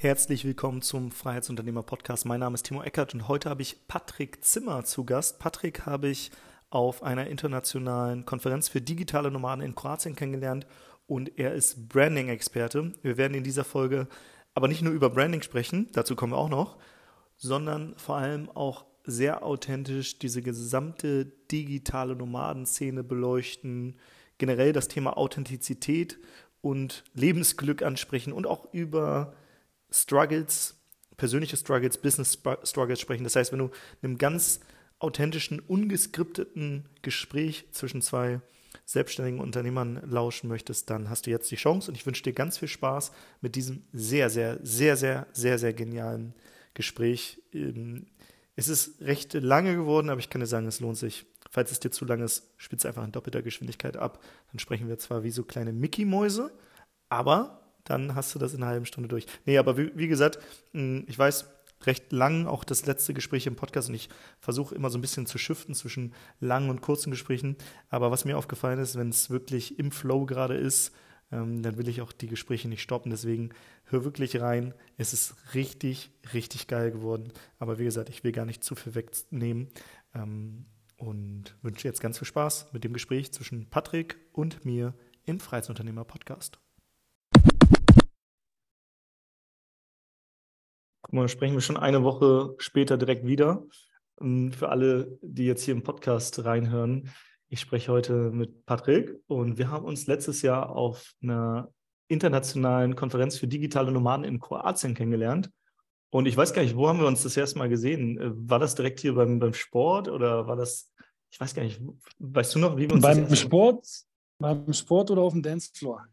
Herzlich willkommen zum Freiheitsunternehmer Podcast. Mein Name ist Timo Eckert und heute habe ich Patrick Zimmer zu Gast. Patrick habe ich auf einer internationalen Konferenz für digitale Nomaden in Kroatien kennengelernt und er ist Branding-Experte. Wir werden in dieser Folge aber nicht nur über Branding sprechen, dazu kommen wir auch noch, sondern vor allem auch sehr authentisch diese gesamte digitale Nomadenszene beleuchten, generell das Thema Authentizität und Lebensglück ansprechen und auch über Struggles, persönliche Struggles, Business Struggles sprechen. Das heißt, wenn du einem ganz authentischen, ungeskripteten Gespräch zwischen zwei selbstständigen Unternehmern lauschen möchtest, dann hast du jetzt die Chance und ich wünsche dir ganz viel Spaß mit diesem sehr, sehr, sehr, sehr, sehr, sehr genialen Gespräch. Ähm, es ist recht lange geworden, aber ich kann dir sagen, es lohnt sich. Falls es dir zu lang ist, spitz einfach in doppelter Geschwindigkeit ab. Dann sprechen wir zwar wie so kleine Mickey-Mäuse, aber dann hast du das in einer halben Stunde durch. Nee, aber wie, wie gesagt, ich weiß, recht lang, auch das letzte Gespräch im Podcast und ich versuche immer so ein bisschen zu shiften zwischen langen und kurzen Gesprächen. Aber was mir aufgefallen ist, wenn es wirklich im Flow gerade ist, ähm, dann will ich auch die Gespräche nicht stoppen. Deswegen hör wirklich rein. Es ist richtig, richtig geil geworden. Aber wie gesagt, ich will gar nicht zu viel wegnehmen ähm, und wünsche jetzt ganz viel Spaß mit dem Gespräch zwischen Patrick und mir im Freiheitsunternehmer Podcast. Guck mal, sprechen wir schon eine Woche später direkt wieder. Ähm, für alle, die jetzt hier im Podcast reinhören, ich spreche heute mit Patrick und wir haben uns letztes Jahr auf einer internationalen Konferenz für digitale Nomaden in Kroatien kennengelernt. Und ich weiß gar nicht, wo haben wir uns das erste Mal gesehen? Äh, war das direkt hier beim, beim Sport oder war das, ich weiß gar nicht, weißt du noch, wie wir uns Beim Sport, beim Sport oder auf dem Dancefloor?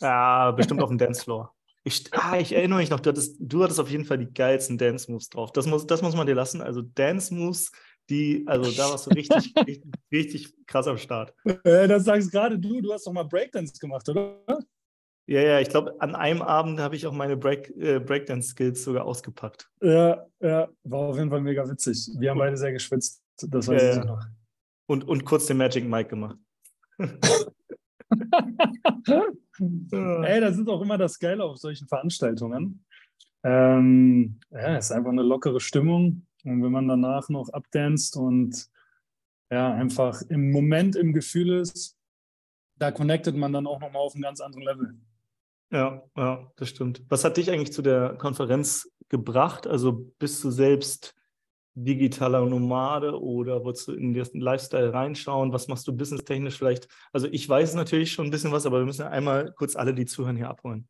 Ja, bestimmt auf dem Dancefloor. Ich, ah, ich erinnere mich noch, du hattest, du hattest auf jeden Fall die geilsten Dance-Moves drauf. Das muss, das muss man dir lassen. Also Dance-Moves, die, also da warst du richtig, richtig, richtig krass am Start. Äh, das sagst gerade du, du hast doch mal Breakdance gemacht, oder? Ja, ja, ich glaube, an einem Abend habe ich auch meine Break, äh, Breakdance-Skills sogar ausgepackt. Ja, ja, war auf jeden Fall mega witzig. Wir haben beide sehr geschwitzt, das weiß äh, ich noch. Und, und kurz den Magic Mike gemacht. Ey, das ist auch immer das Geile auf solchen Veranstaltungen. Ähm, ja, es ist einfach eine lockere Stimmung. Und wenn man danach noch abdanzt und ja, einfach im Moment im Gefühl ist, da connectet man dann auch nochmal auf einem ganz anderen Level. Ja, ja, das stimmt. Was hat dich eigentlich zu der Konferenz gebracht? Also bist du selbst digitaler Nomade oder wolltest du in den Lifestyle reinschauen? Was machst du businesstechnisch vielleicht? Also ich weiß natürlich schon ein bisschen was, aber wir müssen einmal kurz alle, die zuhören, hier abholen.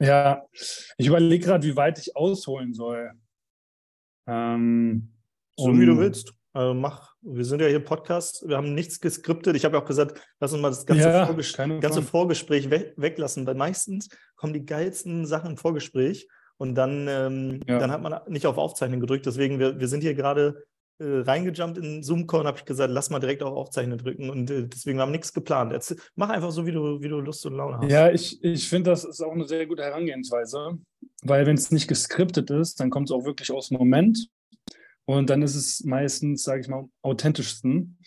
Ja, ich überlege gerade, wie weit ich ausholen soll. Ähm, so um, wie du willst. Also mach, wir sind ja hier Podcast, wir haben nichts geskriptet. Ich habe ja auch gesagt, lass uns mal das ganze, ja, Vorges ganze Vorgespräch we weglassen, weil meistens kommen die geilsten Sachen im Vorgespräch und dann, ähm, ja. dann hat man nicht auf Aufzeichnen gedrückt. Deswegen, wir, wir sind hier gerade äh, reingejumpt in Zoom-Call und habe ich gesagt, lass mal direkt auf Aufzeichnen drücken. Und äh, deswegen haben wir nichts geplant. Jetzt mach einfach so, wie du, wie du Lust und Laune hast. Ja, ich, ich finde, das ist auch eine sehr gute Herangehensweise. Weil wenn es nicht geskriptet ist, dann kommt es auch wirklich aus dem Moment. Und dann ist es meistens, sage ich mal, am authentischsten.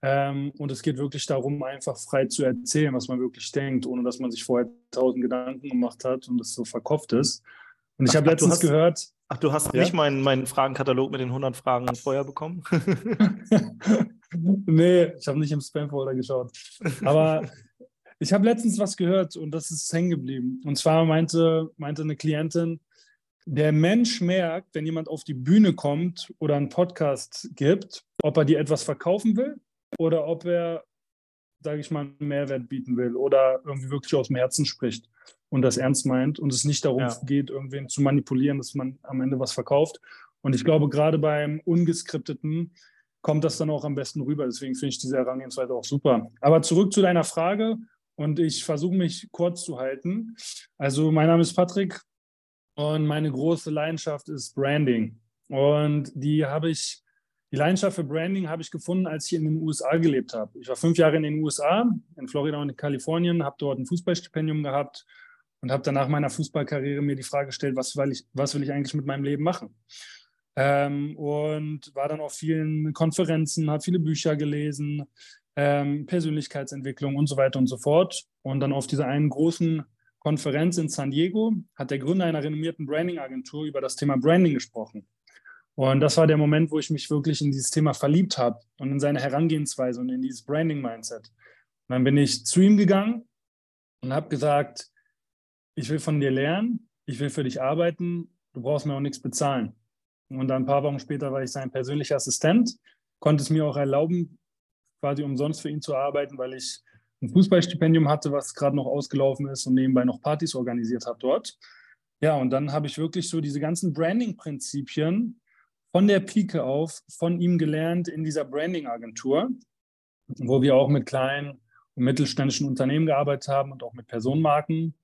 Ähm, und es geht wirklich darum, einfach frei zu erzählen, was man wirklich denkt, ohne dass man sich vorher tausend Gedanken gemacht hat und es so verkopft ist. Und ich habe letztens hast, gehört. Ach, du hast ja? nicht meinen, meinen Fragenkatalog mit den 100 Fragen vorher bekommen? nee, ich habe nicht im Spam-Folder geschaut. Aber ich habe letztens was gehört und das ist hängen geblieben. Und zwar meinte, meinte eine Klientin, der Mensch merkt, wenn jemand auf die Bühne kommt oder einen Podcast gibt, ob er dir etwas verkaufen will oder ob er, sage ich mal, einen Mehrwert bieten will oder irgendwie wirklich aus dem Herzen spricht und das ernst meint und es nicht darum ja. geht, irgendwen zu manipulieren, dass man am Ende was verkauft. Und ich glaube, gerade beim Ungeskripteten kommt das dann auch am besten rüber. Deswegen finde ich diese Herangehensweise auch super. Aber zurück zu deiner Frage und ich versuche mich kurz zu halten. Also mein Name ist Patrick und meine große Leidenschaft ist Branding. Und die habe ich, die Leidenschaft für Branding habe ich gefunden, als ich in den USA gelebt habe. Ich war fünf Jahre in den USA, in Florida und in Kalifornien, habe dort ein Fußballstipendium gehabt und habe dann nach meiner Fußballkarriere mir die Frage gestellt, was will ich, was will ich eigentlich mit meinem Leben machen? Ähm, und war dann auf vielen Konferenzen, habe viele Bücher gelesen, ähm, Persönlichkeitsentwicklung und so weiter und so fort. Und dann auf dieser einen großen Konferenz in San Diego hat der Gründer einer renommierten Branding-Agentur über das Thema Branding gesprochen. Und das war der Moment, wo ich mich wirklich in dieses Thema verliebt habe und in seine Herangehensweise und in dieses Branding-Mindset. Und dann bin ich zu ihm gegangen und habe gesagt, ich will von dir lernen, ich will für dich arbeiten, du brauchst mir auch nichts bezahlen. Und dann ein paar Wochen später war ich sein persönlicher Assistent, konnte es mir auch erlauben, quasi umsonst für ihn zu arbeiten, weil ich ein Fußballstipendium hatte, was gerade noch ausgelaufen ist und nebenbei noch Partys organisiert habe dort. Ja, und dann habe ich wirklich so diese ganzen Branding-Prinzipien von der Pike auf von ihm gelernt in dieser Branding-Agentur, wo wir auch mit kleinen und mittelständischen Unternehmen gearbeitet haben und auch mit Personenmarken.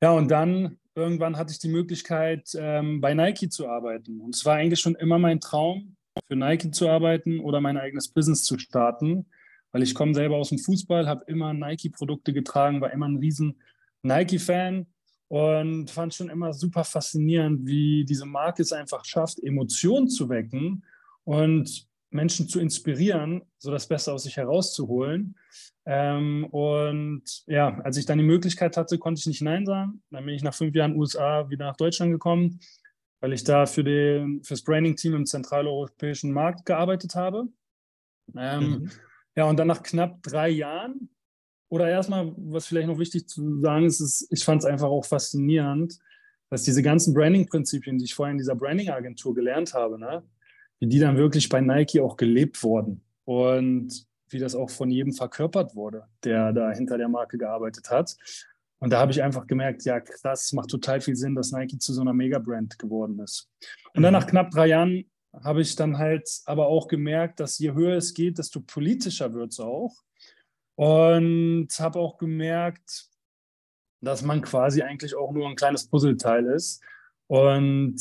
Ja, und dann irgendwann hatte ich die Möglichkeit, ähm, bei Nike zu arbeiten. Und es war eigentlich schon immer mein Traum, für Nike zu arbeiten oder mein eigenes Business zu starten weil ich komme selber aus dem Fußball, habe immer Nike-Produkte getragen, war immer ein riesen Nike-Fan und fand schon immer super faszinierend, wie diese Marke es einfach schafft, Emotionen zu wecken und Menschen zu inspirieren, so das Beste aus sich herauszuholen. Ähm, und ja, als ich dann die Möglichkeit hatte, konnte ich nicht Nein sagen. Dann bin ich nach fünf Jahren USA wieder nach Deutschland gekommen, weil ich da für, den, für das Branding-Team im zentraleuropäischen Markt gearbeitet habe. Ähm, mhm. Ja, und dann nach knapp drei Jahren, oder erstmal, was vielleicht noch wichtig zu sagen ist, ist ich fand es einfach auch faszinierend, dass diese ganzen Branding-Prinzipien, die ich vorher in dieser Branding-Agentur gelernt habe, ne, wie die dann wirklich bei Nike auch gelebt wurden und wie das auch von jedem verkörpert wurde, der da hinter der Marke gearbeitet hat. Und da habe ich einfach gemerkt, ja, krass, macht total viel Sinn, dass Nike zu so einer Mega-Brand geworden ist. Und dann mhm. nach knapp drei Jahren habe ich dann halt aber auch gemerkt, dass je höher es geht, desto politischer wird es auch. Und habe auch gemerkt, dass man quasi eigentlich auch nur ein kleines Puzzleteil ist und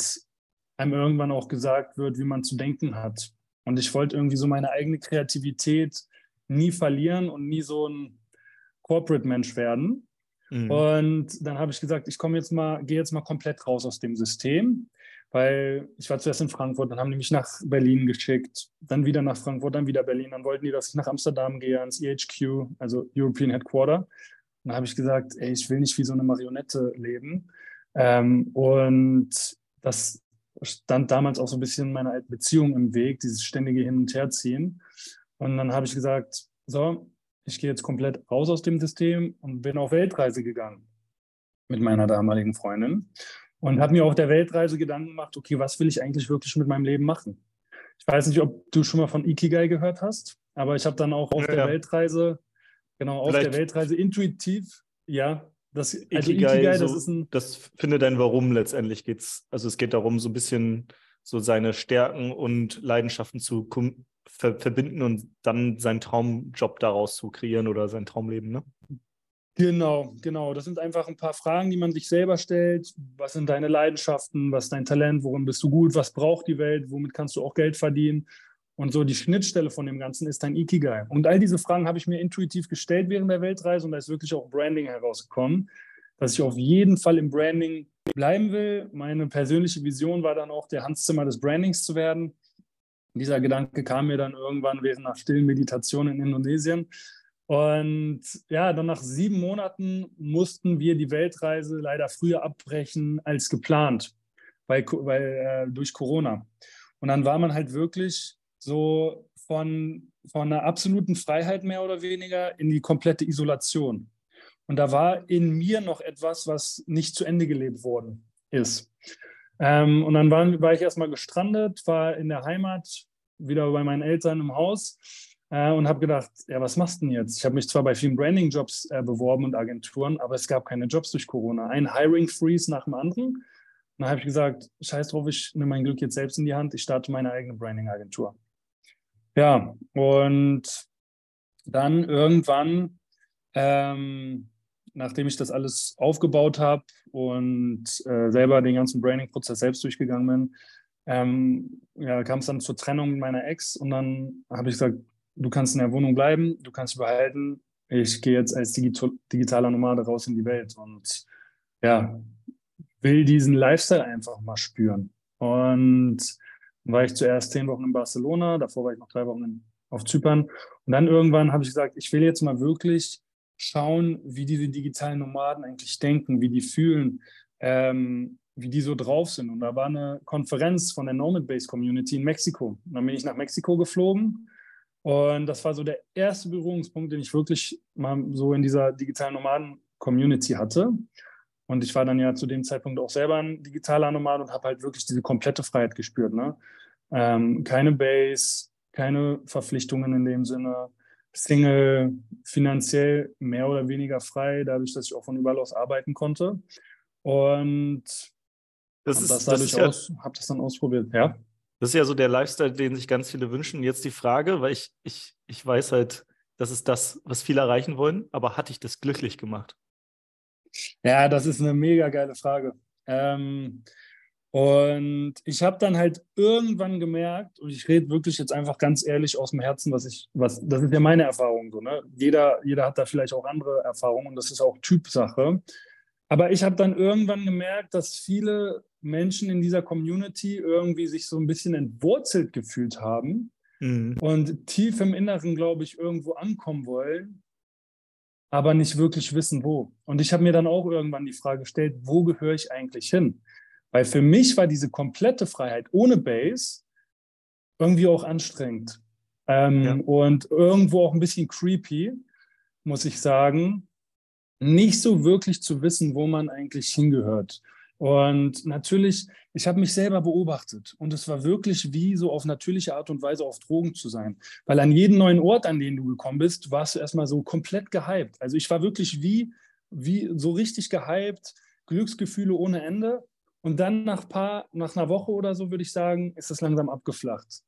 einem irgendwann auch gesagt wird, wie man zu denken hat. Und ich wollte irgendwie so meine eigene Kreativität nie verlieren und nie so ein Corporate-Mensch werden. Mhm. Und dann habe ich gesagt, ich komme jetzt mal, gehe jetzt mal komplett raus aus dem System weil ich war zuerst in Frankfurt, dann haben die mich nach Berlin geschickt, dann wieder nach Frankfurt, dann wieder Berlin, dann wollten die, dass ich nach Amsterdam gehe, ans EHQ, also European Headquarter. Und dann habe ich gesagt, ey, ich will nicht wie so eine Marionette leben. Ähm, und das stand damals auch so ein bisschen meiner alten Beziehung im Weg, dieses ständige Hin- und Herziehen. Und dann habe ich gesagt, so, ich gehe jetzt komplett raus aus dem System und bin auf Weltreise gegangen mit meiner damaligen Freundin und habe mir auf der Weltreise Gedanken gemacht, okay, was will ich eigentlich wirklich mit meinem Leben machen? Ich weiß nicht, ob du schon mal von Ikigai gehört hast, aber ich habe dann auch auf ja, der. Weltreise, genau, auf Vielleicht der Weltreise intuitiv, ja, das Ikigai, also Ikigai so, das ist ein. Das findet dein Warum letztendlich geht's. Also es geht darum, so ein bisschen so seine Stärken und Leidenschaften zu ver verbinden und dann seinen Traumjob daraus zu kreieren oder sein Traumleben, ne? Genau, genau. Das sind einfach ein paar Fragen, die man sich selber stellt. Was sind deine Leidenschaften? Was ist dein Talent? Worin bist du gut? Was braucht die Welt? Womit kannst du auch Geld verdienen? Und so die Schnittstelle von dem Ganzen ist dein Ikigai. Und all diese Fragen habe ich mir intuitiv gestellt während der Weltreise und da ist wirklich auch Branding herausgekommen, dass ich auf jeden Fall im Branding bleiben will. Meine persönliche Vision war dann auch, der Hans Zimmer des Brandings zu werden. Dieser Gedanke kam mir dann irgendwann während einer stillen Meditation in Indonesien. Und ja, dann nach sieben Monaten mussten wir die Weltreise leider früher abbrechen als geplant, weil, weil äh, durch Corona. Und dann war man halt wirklich so von, von einer absoluten Freiheit mehr oder weniger in die komplette Isolation. Und da war in mir noch etwas, was nicht zu Ende gelebt worden ist. Ähm, und dann war, war ich erstmal gestrandet, war in der Heimat, wieder bei meinen Eltern im Haus äh, und habe gedacht, ja, was machst du denn jetzt? Ich habe mich zwar bei vielen Branding-Jobs äh, beworben und Agenturen, aber es gab keine Jobs durch Corona. Ein Hiring-Freeze nach dem anderen. Und dann habe ich gesagt, scheiß drauf, ich nehme mein Glück jetzt selbst in die Hand, ich starte meine eigene Branding-Agentur. Ja, und dann irgendwann, ähm, nachdem ich das alles aufgebaut habe und äh, selber den ganzen Branding-Prozess selbst durchgegangen bin, ähm, ja, kam es dann zur Trennung meiner Ex und dann habe ich gesagt, du kannst in der Wohnung bleiben, du kannst behalten. Ich gehe jetzt als digitaler Nomade raus in die Welt und ja, will diesen Lifestyle einfach mal spüren. Und dann war ich zuerst zehn Wochen in Barcelona, davor war ich noch drei Wochen in, auf Zypern. Und dann irgendwann habe ich gesagt, ich will jetzt mal wirklich schauen, wie diese digitalen Nomaden eigentlich denken, wie die fühlen, ähm, wie die so drauf sind. Und da war eine Konferenz von der Nomad Base Community in Mexiko. Und dann bin ich nach Mexiko geflogen. Und das war so der erste Berührungspunkt, den ich wirklich mal so in dieser digitalen Nomaden-Community hatte. Und ich war dann ja zu dem Zeitpunkt auch selber ein digitaler Nomad und habe halt wirklich diese komplette Freiheit gespürt. Ne? Ähm, keine Base, keine Verpflichtungen in dem Sinne. Single, finanziell mehr oder weniger frei, dadurch, dass ich auch von überall aus arbeiten konnte. Und das ist, das dadurch ja, habe das dann ausprobiert. Ja. Das ist ja so der Lifestyle, den sich ganz viele wünschen. Jetzt die Frage, weil ich, ich, ich weiß halt, das ist das, was viele erreichen wollen, aber hatte ich das glücklich gemacht? Ja, das ist eine mega geile Frage. Ähm, und ich habe dann halt irgendwann gemerkt, und ich rede wirklich jetzt einfach ganz ehrlich aus dem Herzen, was ich, was, das ist ja meine Erfahrung so, ne? Jeder, jeder hat da vielleicht auch andere Erfahrungen und das ist auch Typsache. Aber ich habe dann irgendwann gemerkt, dass viele Menschen in dieser Community irgendwie sich so ein bisschen entwurzelt gefühlt haben mhm. und tief im Inneren, glaube ich, irgendwo ankommen wollen, aber nicht wirklich wissen, wo. Und ich habe mir dann auch irgendwann die Frage gestellt, wo gehöre ich eigentlich hin? Weil für mich war diese komplette Freiheit ohne Base irgendwie auch anstrengend. Ähm, ja. Und irgendwo auch ein bisschen creepy, muss ich sagen, nicht so wirklich zu wissen, wo man eigentlich hingehört. Und natürlich, ich habe mich selber beobachtet und es war wirklich wie so auf natürliche Art und Weise auf Drogen zu sein. Weil an jedem neuen Ort, an den du gekommen bist, warst du erstmal so komplett gehypt. Also ich war wirklich wie, wie so richtig gehypt, Glücksgefühle ohne Ende. Und dann nach, paar, nach einer Woche oder so, würde ich sagen, ist das langsam abgeflacht.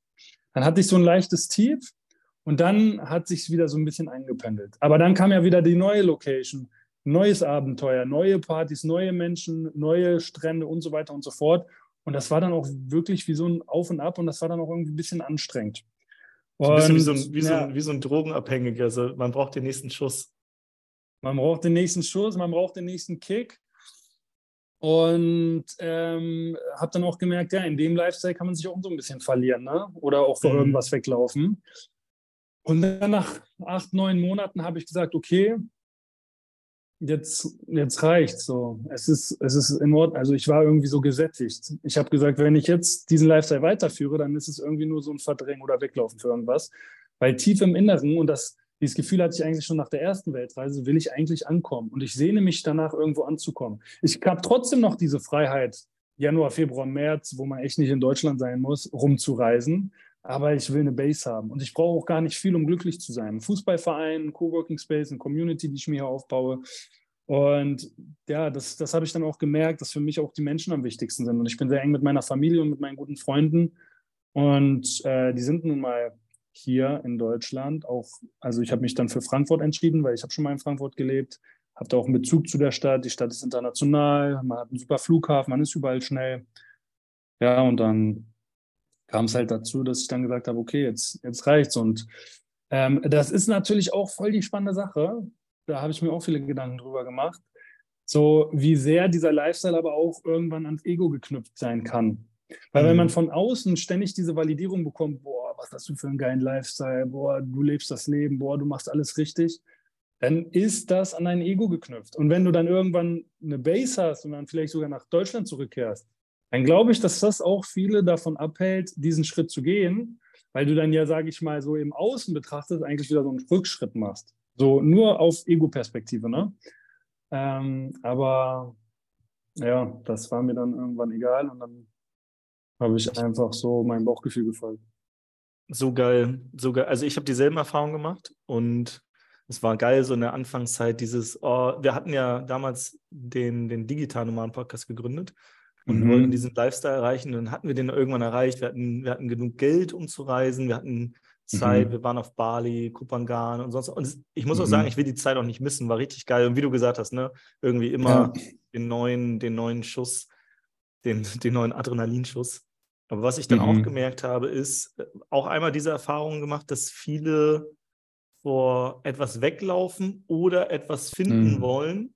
Dann hatte ich so ein leichtes Tief und dann hat sich wieder so ein bisschen eingependelt. Aber dann kam ja wieder die neue Location, neues Abenteuer, neue Partys, neue Menschen, neue Strände und so weiter und so fort. Und das war dann auch wirklich wie so ein Auf und Ab und das war dann auch irgendwie ein bisschen anstrengend. So ein bisschen wie so ein, wie, ja. so ein, wie so ein Drogenabhängiger. Also man braucht den nächsten Schuss. Man braucht den nächsten Schuss, man braucht den nächsten Kick. Und ähm, habe dann auch gemerkt, ja, in dem Lifestyle kann man sich auch so ein bisschen verlieren ne? oder auch vor mhm. irgendwas weglaufen. Und dann nach acht, neun Monaten habe ich gesagt, okay, jetzt, jetzt reicht so. Es ist, es ist in Ordnung. Also ich war irgendwie so gesättigt. Ich habe gesagt, wenn ich jetzt diesen Lifestyle weiterführe, dann ist es irgendwie nur so ein Verdrängen oder Weglaufen für irgendwas. Weil tief im Inneren, und das dieses Gefühl hatte ich eigentlich schon nach der ersten Weltreise, will ich eigentlich ankommen. Und ich sehne mich danach, irgendwo anzukommen. Ich habe trotzdem noch diese Freiheit, Januar, Februar, März, wo man echt nicht in Deutschland sein muss, rumzureisen. Aber ich will eine Base haben. Und ich brauche auch gar nicht viel, um glücklich zu sein. Ein Fußballverein, ein Coworking Space, eine Community, die ich mir hier aufbaue. Und ja, das, das habe ich dann auch gemerkt, dass für mich auch die Menschen am wichtigsten sind. Und ich bin sehr eng mit meiner Familie und mit meinen guten Freunden. Und äh, die sind nun mal hier in Deutschland. Auch, also ich habe mich dann für Frankfurt entschieden, weil ich habe schon mal in Frankfurt gelebt, habe da auch einen Bezug zu der Stadt. Die Stadt ist international, man hat einen super Flughafen, man ist überall schnell. Ja, und dann kam es halt dazu, dass ich dann gesagt habe, okay, jetzt, jetzt reicht's. Und ähm, das ist natürlich auch voll die spannende Sache. Da habe ich mir auch viele Gedanken drüber gemacht. So wie sehr dieser Lifestyle aber auch irgendwann ans Ego geknüpft sein kann. Weil mhm. wenn man von außen ständig diese Validierung bekommt, boah, was hast du für einen geilen Lifestyle, boah, du lebst das Leben, boah, du machst alles richtig, dann ist das an dein Ego geknüpft. Und wenn du dann irgendwann eine Base hast und dann vielleicht sogar nach Deutschland zurückkehrst, dann glaube ich, dass das auch viele davon abhält, diesen Schritt zu gehen, weil du dann ja, sage ich mal, so im Außen betrachtet eigentlich wieder so einen Rückschritt machst. So nur auf Ego-Perspektive, ne? Ähm, aber ja, das war mir dann irgendwann egal und dann habe ich einfach so mein Bauchgefühl gefolgt. So geil, so geil. Also ich habe dieselben Erfahrungen gemacht und es war geil, so in der Anfangszeit dieses, oh, wir hatten ja damals den, den digitalen Nomaden Podcast gegründet und mhm. wollten diesen Lifestyle erreichen. Dann hatten wir den irgendwann erreicht. Wir hatten, wir hatten genug Geld, um zu reisen. Wir hatten Zeit. Mhm. Wir waren auf Bali, Kupangan und sonst. Und ich muss auch sagen, mhm. ich will die Zeit auch nicht missen. War richtig geil. Und wie du gesagt hast, ne, irgendwie immer ja. den neuen, den neuen Schuss, den, den neuen Adrenalinschuss. Aber was ich dann mhm. auch gemerkt habe, ist äh, auch einmal diese Erfahrung gemacht, dass viele vor etwas weglaufen oder etwas finden mhm. wollen.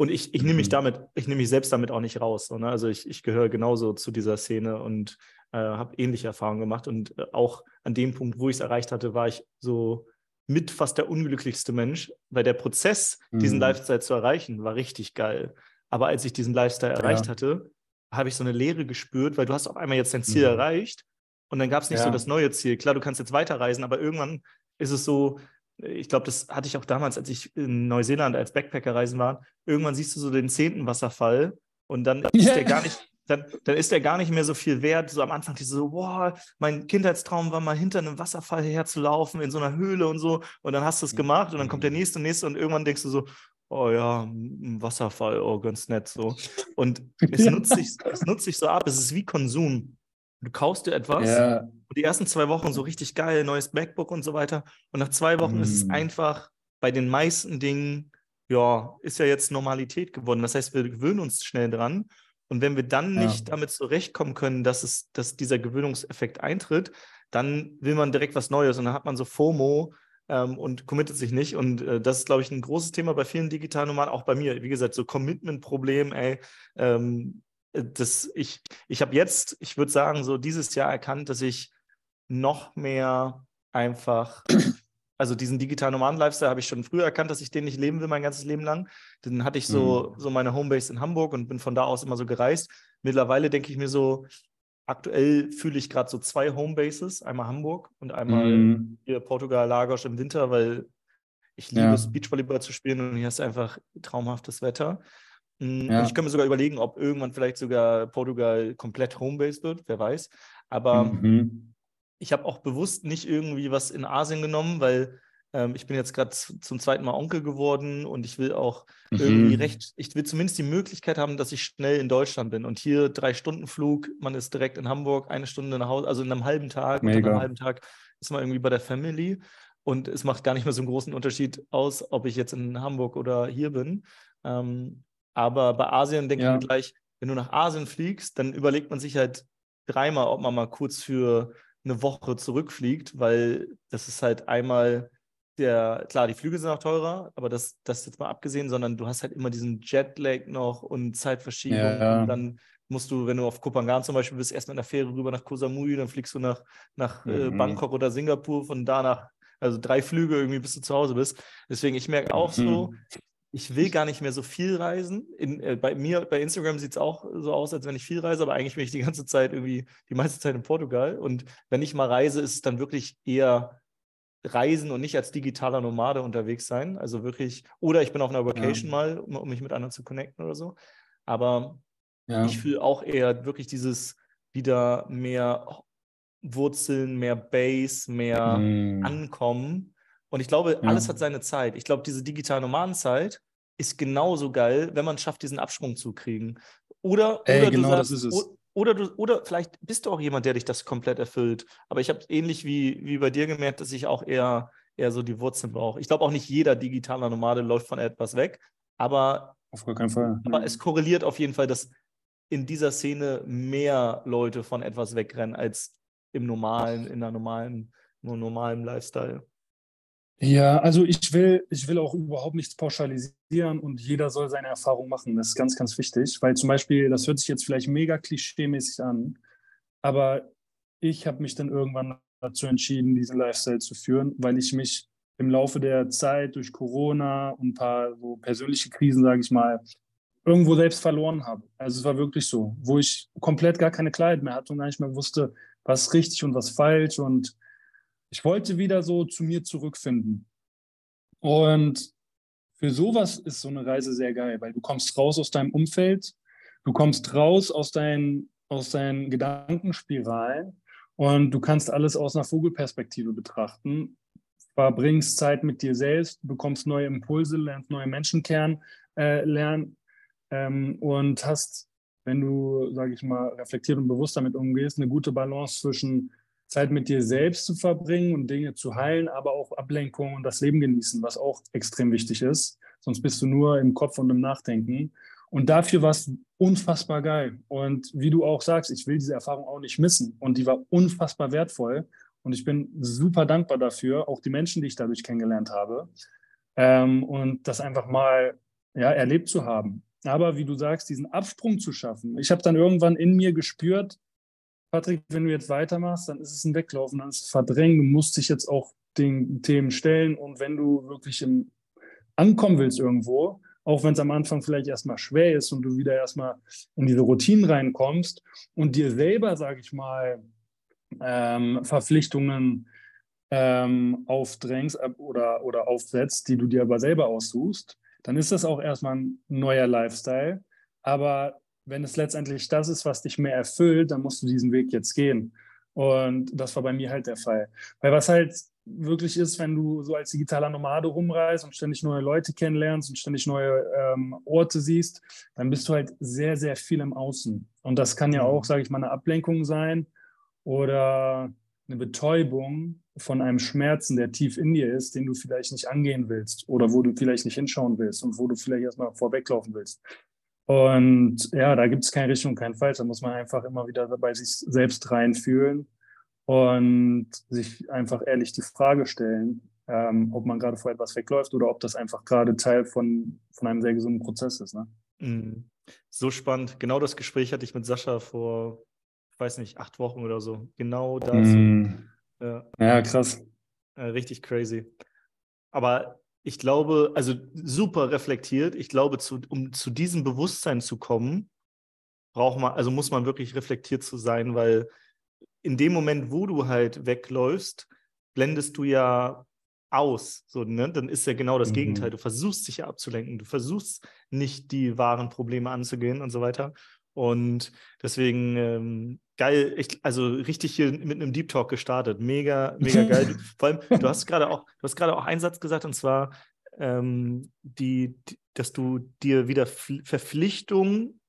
Und ich, ich nehme mich mhm. damit, ich nehme mich selbst damit auch nicht raus. So, ne? Also ich, ich gehöre genauso zu dieser Szene und äh, habe ähnliche Erfahrungen gemacht. Und äh, auch an dem Punkt, wo ich es erreicht hatte, war ich so mit fast der unglücklichste Mensch, weil der Prozess, diesen Mhm. Lifestyle zu erreichen, war richtig geil. Aber als ich diesen Lifestyle erreicht Ja. hatte, habe ich so eine Leere gespürt, weil du hast auf einmal jetzt dein Ziel Mhm. erreicht und dann gab es nicht so Ja. das neue Ziel. Klar, du kannst jetzt weiterreisen, aber irgendwann ist es so, ich glaube, das hatte ich auch damals, als ich in Neuseeland als Backpacker reisen war, irgendwann siehst du so den zehnten Wasserfall und dann ist Ja. der gar nicht, dann, dann ist der gar nicht mehr so viel wert. So am Anfang diese so, boah, mein Kindheitstraum war mal hinter einem Wasserfall herzulaufen in so einer Höhle und so. Und dann hast du es gemacht und dann kommt der nächste, nächste und irgendwann denkst du so, oh ja, ein Wasserfall, oh, ganz nett so. Und es, nutzt sich, es nutzt sich so ab, es ist wie Konsum. Du kaufst dir etwas Ja, und die ersten zwei Wochen so richtig geil, neues MacBook und so weiter. Und nach zwei Wochen ist es Mm. einfach bei den meisten Dingen, ja, ist ja jetzt Normalität geworden. Das heißt, wir gewöhnen uns schnell dran. Und wenn wir dann Ja. nicht damit zurechtkommen können, dass, es, dass dieser Gewöhnungseffekt eintritt, dann will man direkt was Neues und dann hat man so FOMO ähm, und committet sich nicht. Und äh, das ist, glaube ich, ein großes Thema bei vielen digitalen Nomaden, auch bei mir. Wie gesagt, so Commitment-Problem, ey. Ähm, äh, das, ich ich habe jetzt, ich würde sagen, so dieses Jahr erkannt, dass ich noch mehr einfach, also diesen digitalen Nomaden-Lifestyle habe ich schon früher erkannt, dass ich den nicht leben will, mein ganzes Leben lang. Dann hatte ich so, so meine Homebase in Hamburg und bin von da aus immer so gereist. Mittlerweile denke ich mir so, aktuell fühle ich gerade so zwei Homebases, einmal Hamburg und einmal Mhm. hier Portugal, Lagos im Winter, weil ich liebe Ja. es, Beachvolleyball zu spielen und hier ist einfach traumhaftes Wetter. Mm, Ja. Ich kann mir sogar überlegen, ob irgendwann vielleicht sogar Portugal komplett Homebase wird, wer weiß. Aber Mhm. ich habe auch bewusst nicht irgendwie was in Asien genommen, weil ähm, ich bin jetzt gerade zum zweiten Mal Onkel geworden und ich will auch irgendwie Mhm. recht, ich will zumindest die Möglichkeit haben, dass ich schnell in Deutschland bin. Und hier drei Stunden Flug, man ist direkt in Hamburg, eine Stunde nach Hause, also in einem halben Tag, Mega. einem halben Tag ist man irgendwie bei der Family. Und es macht gar nicht mehr so einen großen Unterschied aus, ob ich jetzt in Hamburg oder hier bin. Ähm, aber bei Asien denke Ja. ich mir gleich, wenn du nach Asien fliegst, dann überlegt man sich halt dreimal, ob man mal kurz für eine Woche zurückfliegt, weil das ist halt einmal der, klar, die Flüge sind auch teurer, aber das, das jetzt mal abgesehen, sondern du hast halt immer diesen Jetlag noch und Zeitverschiebung Ja. und dann musst du, wenn du auf Kopangan zum Beispiel bist, erst mit einer Fähre rüber nach Koh Samui, dann fliegst du nach, nach äh, Mhm. Bangkok oder Singapur, von da nach, also drei Flüge irgendwie, bis du zu Hause bist. Deswegen, ich merke auch so, Mhm. Ich will gar nicht mehr so viel reisen. In, äh, bei mir, bei Instagram sieht es auch so aus, als wenn ich viel reise, aber eigentlich bin ich die ganze Zeit irgendwie, die meiste Zeit in Portugal. Und wenn ich mal reise, ist es dann wirklich eher Reisen und nicht als digitaler Nomade unterwegs sein. Also wirklich, oder ich bin auf einer Vacation mal, um, um mich mit anderen zu connecten oder so. Aber Ja. ich fühle auch eher wirklich dieses wieder mehr Wurzeln, mehr Base, mehr Mhm. ankommen. Und ich glaube, Ja. alles hat seine Zeit. Ich glaube, diese digitale Nomadenzeit ist genauso geil, wenn man schafft, diesen Absprung zu kriegen. Oder, Ey, oder genau du das sagst, ist es. Oder, du, oder vielleicht bist du auch jemand, der dich das komplett erfüllt. Aber ich habe ähnlich wie, wie bei dir gemerkt, dass ich auch eher, eher so die Wurzeln brauche. Ich glaube auch nicht jeder digitaler Nomade läuft von etwas weg. Aber, Auf gar keinen Fall. aber es korreliert auf jeden Fall, dass in dieser Szene mehr Leute von etwas wegrennen als im normalen, in einer normalen, nur normalen Lifestyle. Ja, also ich will, ich will auch überhaupt nichts pauschalisieren und jeder soll seine Erfahrung machen. Das ist ganz, ganz wichtig, weil zum Beispiel, das hört sich jetzt vielleicht mega klischeemäßig an, aber ich habe mich dann irgendwann dazu entschieden, diesen Lifestyle zu führen, weil ich mich im Laufe der Zeit durch Corona und ein paar so persönliche Krisen, sage ich mal, irgendwo selbst verloren habe. Also es war wirklich so, wo ich komplett gar keine Klarheit mehr hatte und gar nicht mehr wusste, was richtig und was falsch und ich wollte wieder so zu mir zurückfinden. Und für sowas ist so eine Reise sehr geil, weil du kommst raus aus deinem Umfeld, du kommst raus aus deinen, aus deinen Gedankenspiralen und du kannst alles aus einer Vogelperspektive betrachten, verbringst Zeit mit dir selbst, bekommst neue Impulse, lernst neue Menschen kennen, äh, lernen ähm, und hast, wenn du, sage ich mal, reflektiert und bewusst damit umgehst, eine gute Balance zwischen Zeit mit dir selbst zu verbringen und Dinge zu heilen, aber auch Ablenkung und das Leben genießen, was auch extrem wichtig ist. Sonst bist du nur im Kopf und im Nachdenken. Und dafür war es unfassbar geil. Und wie du auch sagst, ich will diese Erfahrung auch nicht missen. Und die war unfassbar wertvoll. Und ich bin super dankbar dafür, auch die Menschen, die ich dadurch kennengelernt habe. Ähm, und das einfach mal ja, erlebt zu haben. Aber wie du sagst, diesen Absprung zu schaffen. Ich habe dann irgendwann in mir gespürt, Patrick, wenn du jetzt weitermachst, dann ist es ein Weglaufen, dann ist es verdrängen. Du musst dich jetzt auch den Themen stellen und wenn du wirklich im ankommen willst irgendwo, auch wenn es am Anfang vielleicht erstmal schwer ist und du wieder erstmal in diese Routinen reinkommst und dir selber, sage ich mal, ähm, Verpflichtungen ähm, aufdrängst oder, oder aufsetzt, die du dir aber selber aussuchst, dann ist das auch erstmal ein neuer Lifestyle. Aber wenn es letztendlich das ist, was dich mehr erfüllt, dann musst du diesen Weg jetzt gehen. Und das war bei mir halt der Fall. Weil was halt wirklich ist, wenn du so als digitaler Nomade rumreist und ständig neue Leute kennenlernst und ständig neue ähm, Orte siehst, dann bist du halt sehr, sehr viel im Außen. Und das kann ja mhm. auch, sage ich mal, eine Ablenkung sein oder eine Betäubung von einem Schmerzen, der tief in dir ist, den du vielleicht nicht angehen willst oder wo du vielleicht nicht hinschauen willst und wo du vielleicht erstmal vorweglaufen willst. Und ja, da gibt es keine Richtung, kein Falsch. Da muss man einfach immer wieder bei sich selbst reinfühlen und sich einfach ehrlich die Frage stellen, ähm, ob man gerade vor etwas wegläuft oder ob das einfach gerade Teil von, von einem sehr gesunden Prozess ist. Ne? Mhm. So spannend. Genau das Gespräch hatte ich mit Sascha vor, ich weiß nicht, acht Wochen oder so. Genau dazu. Mm. Ja. ja, krass. Äh, richtig crazy. Aber ich glaube, also super reflektiert. Ich glaube, zu, um zu diesem Bewusstsein zu kommen, braucht man, also muss man wirklich reflektiert zu sein, weil in dem Moment, wo du halt wegläufst, blendest du ja aus. So, ne? Dann ist ja genau das mhm. Gegenteil. Du versuchst dich ja abzulenken. Du versuchst nicht die wahren Probleme anzugehen und so weiter. Und deswegen ähm, geil, ich, also richtig hier mit einem Deep Talk gestartet. Mega, mega geil. Vor allem, du hast gerade auch, du hast gerade auch einen Satz gesagt, und zwar, ähm, die, die, dass du dir wieder Verpflichtungen,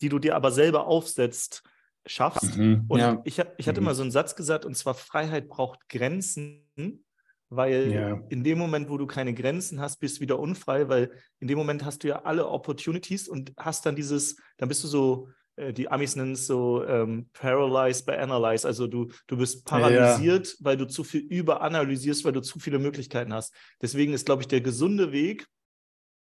die du dir aber selber aufsetzt, schaffst. Mhm, und ja. ich, ich hatte mhm. mal so einen Satz gesagt, und zwar Freiheit braucht Grenzen. Weil ja. in dem Moment, wo du keine Grenzen hast, bist du wieder unfrei, weil in dem Moment hast du ja alle Opportunities und hast dann dieses, dann bist du so, äh, die Amis nennen es so ähm, paralyzed by analyze, also du, du bist paralysiert, ja. weil du zu viel überanalysierst, weil du zu viele Möglichkeiten hast. Deswegen ist, glaube ich, der gesunde Weg,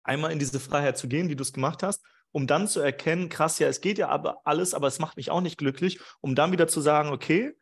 einmal in diese Freiheit zu gehen, wie du es gemacht hast, um dann zu erkennen, krass, ja, es geht ja aber alles, aber es macht mich auch nicht glücklich, um dann wieder zu sagen, okay,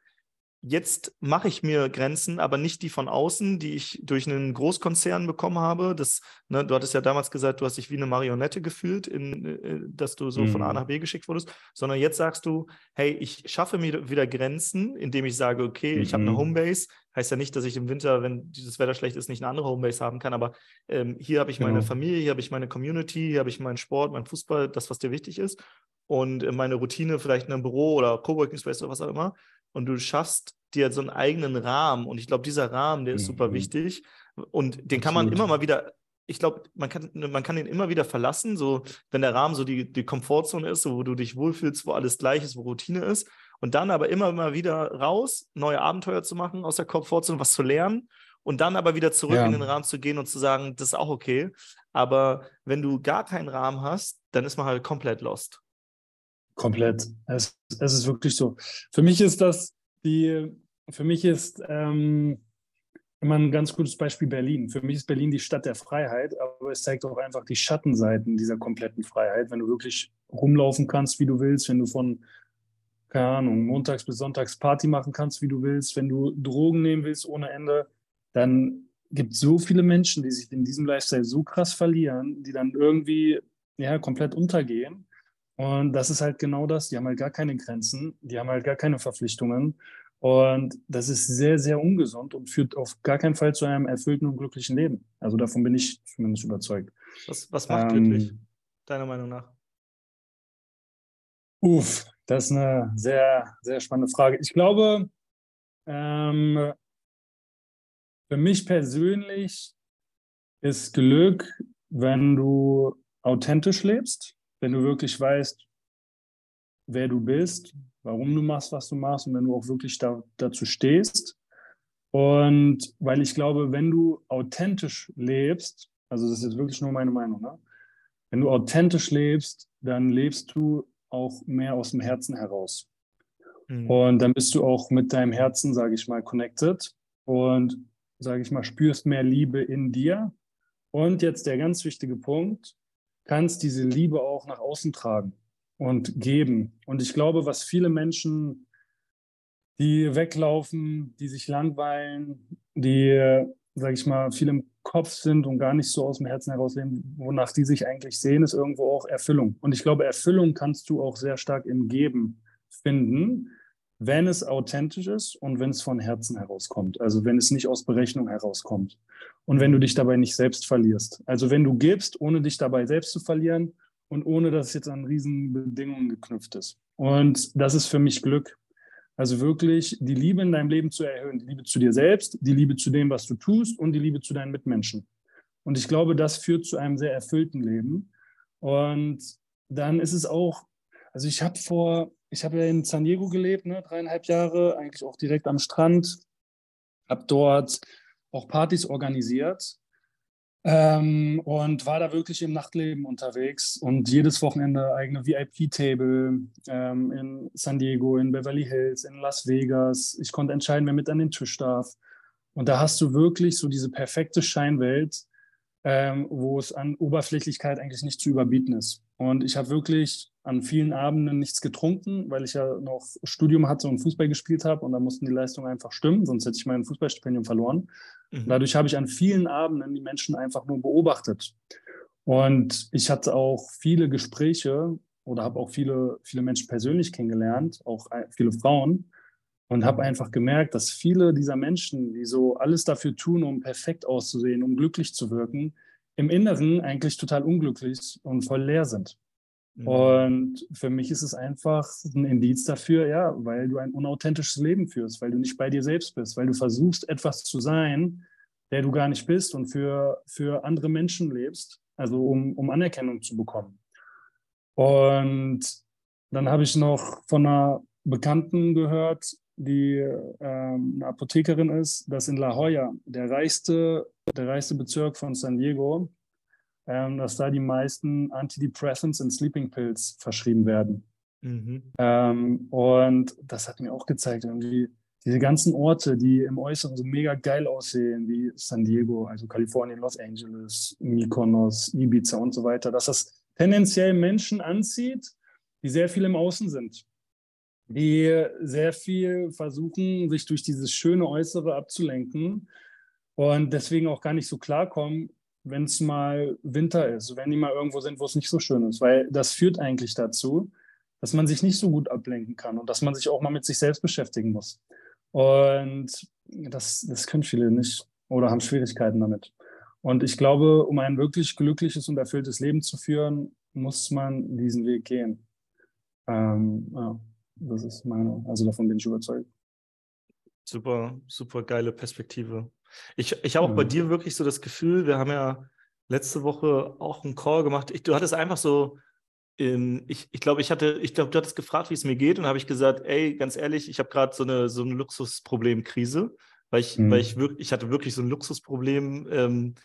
Jetzt mache ich mir Grenzen, aber nicht die von außen, die ich durch einen Großkonzern bekommen habe. Das, ne, du hattest ja damals gesagt, du hast dich wie eine Marionette gefühlt, in, äh, dass du so mhm. von A mhm. nach B geschickt wurdest, sondern jetzt sagst du, hey, ich schaffe mir wieder Grenzen, indem ich sage, okay, mhm. ich habe eine Homebase. Heißt ja nicht, dass ich im Winter, wenn dieses Wetter schlecht ist, nicht eine andere Homebase haben kann, aber ähm, hier habe ich genau. meine Familie, hier habe ich meine Community, hier habe ich meinen Sport, meinen Fußball, das, was dir wichtig ist. Und äh, meine Routine, vielleicht in einem Büro oder Coworking Space oder was auch immer und du schaffst dir so einen eigenen Rahmen. Und ich glaube, dieser Rahmen, der ist mhm. super wichtig. Und den Absolut. kann man immer mal wieder, ich glaube, man kann, man kann den immer wieder verlassen, so wenn der Rahmen so die, die Komfortzone ist, so, wo du dich wohlfühlst, wo alles gleich ist, wo Routine ist. Und dann aber immer mal wieder raus, neue Abenteuer zu machen aus der Komfortzone, was zu lernen. Und dann aber wieder zurück ja. in den Rahmen zu gehen und zu sagen, das ist auch okay. Aber wenn du gar keinen Rahmen hast, dann ist man halt komplett lost. Komplett. Es, es ist wirklich so. Für mich ist das die, für mich ist ähm, immer ein ganz gutes Beispiel Berlin. Für mich ist Berlin die Stadt der Freiheit, aber es zeigt auch einfach die Schattenseiten dieser kompletten Freiheit, wenn du wirklich rumlaufen kannst, wie du willst, wenn du von, keine Ahnung, montags bis sonntags Party machen kannst, wie du willst, wenn du Drogen nehmen willst ohne Ende, dann gibt es so viele Menschen, die sich in diesem Lifestyle so krass verlieren, die dann irgendwie ja, komplett untergehen. Und das ist halt genau das. Die haben halt gar keine Grenzen, die haben halt gar keine Verpflichtungen. Und das ist sehr, sehr ungesund und führt auf gar keinen Fall zu einem erfüllten und glücklichen Leben. Also davon bin ich zumindest überzeugt. Was, was macht ähm, glücklich, deiner Meinung nach? Uff, das ist eine sehr, sehr spannende Frage. Ich glaube, ähm, für mich persönlich ist Glück, wenn du authentisch lebst wenn du wirklich weißt, wer du bist, warum du machst, was du machst und wenn du auch wirklich da, dazu stehst. Und weil ich glaube, wenn du authentisch lebst, also das ist jetzt wirklich nur meine Meinung, ne? wenn du authentisch lebst, dann lebst du auch mehr aus dem Herzen heraus. Mhm. Und dann bist du auch mit deinem Herzen, sage ich mal, connected und, sage ich mal, spürst mehr Liebe in dir. Und jetzt der ganz wichtige Punkt, kannst diese Liebe auch nach außen tragen und geben. Und ich glaube, was viele Menschen, die weglaufen, die sich langweilen, die, sag ich mal, viel im Kopf sind und gar nicht so aus dem Herzen heraus leben, wonach die sich eigentlich sehen, ist irgendwo auch Erfüllung. Und ich glaube, Erfüllung kannst du auch sehr stark im Geben finden, wenn es authentisch ist und wenn es von Herzen herauskommt. Also wenn es nicht aus Berechnung herauskommt. Und wenn du dich dabei nicht selbst verlierst. Also wenn du gibst, ohne dich dabei selbst zu verlieren und ohne, dass es jetzt an riesen Bedingungen geknüpft ist. Und das ist für mich Glück. Also wirklich die Liebe in deinem Leben zu erhöhen, die Liebe zu dir selbst, die Liebe zu dem, was du tust und die Liebe zu deinen Mitmenschen. Und ich glaube, das führt zu einem sehr erfüllten Leben. Und dann ist es auch, also ich habe vor, ich habe ja in San Diego gelebt, ne, dreieinhalb Jahre, eigentlich auch direkt am Strand, habe dort auch Partys organisiert ähm, und war da wirklich im Nachtleben unterwegs und jedes Wochenende eigene VIP-Table ähm, in San Diego, in Beverly Hills, in Las Vegas. Ich konnte entscheiden, wer mit an den Tisch darf. Und da hast du wirklich so diese perfekte Scheinwelt, ähm, wo es an Oberflächlichkeit eigentlich nicht zu überbieten ist. Und ich habe wirklich an vielen Abenden nichts getrunken, weil ich ja noch Studium hatte und Fußball gespielt habe und da mussten die Leistungen einfach stimmen, sonst hätte ich mein Fußballstipendium verloren. Mhm. Dadurch habe ich an vielen Abenden die Menschen einfach nur beobachtet. Und ich hatte auch viele Gespräche oder habe auch viele, viele Menschen persönlich kennengelernt, auch viele Frauen, und habe einfach gemerkt, dass viele dieser Menschen, die so alles dafür tun, um perfekt auszusehen, um glücklich zu wirken, im Inneren eigentlich total unglücklich und voll leer sind. Mhm. Und für mich ist es einfach ein Indiz dafür, ja, weil du ein unauthentisches Leben führst, weil du nicht bei dir selbst bist, weil du versuchst, etwas zu sein, der du gar nicht bist und für, für andere Menschen lebst, also um, um Anerkennung zu bekommen. Und dann habe ich noch von einer Bekannten gehört, die ähm, eine Apothekerin ist, dass in La Jolla, der reichste, der reichste Bezirk von San Diego, ähm, dass da die meisten Antidepressants und Sleeping Pills verschrieben werden. Mhm. Ähm, und das hat mir auch gezeigt, irgendwie diese ganzen Orte, die im Äußeren so mega geil aussehen, wie San Diego, also Kalifornien, Los Angeles, Mykonos, Ibiza und so weiter, dass das tendenziell Menschen anzieht, die sehr viel im Außen sind die sehr viel versuchen, sich durch dieses schöne Äußere abzulenken und deswegen auch gar nicht so klarkommen, wenn es mal Winter ist, wenn die mal irgendwo sind, wo es nicht so schön ist, weil das führt eigentlich dazu, dass man sich nicht so gut ablenken kann und dass man sich auch mal mit sich selbst beschäftigen muss. Und das, das können viele nicht oder haben Schwierigkeiten damit. Und ich glaube, um ein wirklich glückliches und erfülltes Leben zu führen, muss man diesen Weg gehen. Ähm, ja. Das ist meine, also davon bin ich überzeugt. Super, super geile Perspektive. Ich, ich habe auch ja. bei dir wirklich so das Gefühl, wir haben ja letzte Woche auch einen Call gemacht. Ich, du hattest einfach so, in, ich, ich glaube, ich hatte, ich glaube, du hattest gefragt, wie es mir geht, und habe ich gesagt, ey, ganz ehrlich, ich habe gerade so eine, so eine Luxusproblemkrise, weil ich, mhm. weil ich wirklich, ich hatte wirklich so ein Luxusproblem, ähm,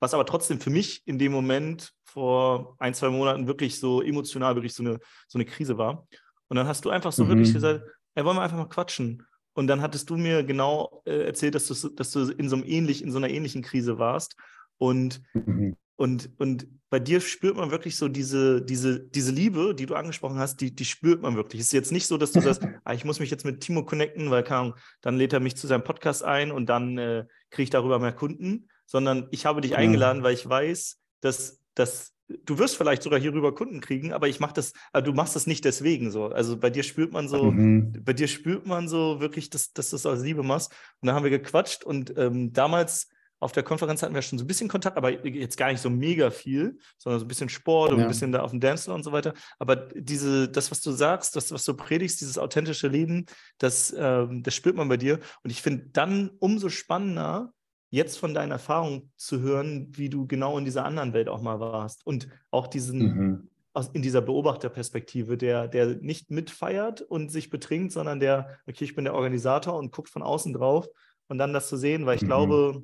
was aber trotzdem für mich in dem Moment vor ein, zwei Monaten wirklich so emotional wirklich so eine, so eine Krise war. Und dann hast du einfach so mhm. wirklich gesagt, ey, wollen wir einfach mal quatschen. Und dann hattest du mir genau äh, erzählt, dass du, dass du in so einem ähnlich, in so einer ähnlichen Krise warst. Und, mhm. und, und bei dir spürt man wirklich so diese, diese, diese Liebe, die du angesprochen hast, die, die spürt man wirklich. Es ist jetzt nicht so, dass du sagst, ah, ich muss mich jetzt mit Timo connecten, weil kann, dann lädt er mich zu seinem Podcast ein und dann äh, kriege ich darüber mehr Kunden, sondern ich habe dich eingeladen, weil ich weiß, dass, dass du wirst vielleicht sogar hierüber Kunden kriegen, aber ich mache das, also du machst das nicht deswegen so. Also bei dir spürt man so, mhm. bei dir spürt man so wirklich, dass, dass du das aus Liebe machst. Und dann haben wir gequatscht und ähm, damals auf der Konferenz hatten wir schon so ein bisschen Kontakt, aber jetzt gar nicht so mega viel, sondern so ein bisschen Sport und ja. ein bisschen da auf dem Dance und so weiter. Aber diese, das, was du sagst, das, was du predigst, dieses authentische Leben, das, ähm, das spürt man bei dir. Und ich finde dann umso spannender, jetzt von deinen Erfahrungen zu hören, wie du genau in dieser anderen Welt auch mal warst und auch diesen mhm. aus, in dieser Beobachterperspektive, der, der nicht mitfeiert und sich betrinkt, sondern der, okay, ich bin der Organisator und guckt von außen drauf und dann das zu sehen, weil ich mhm. glaube,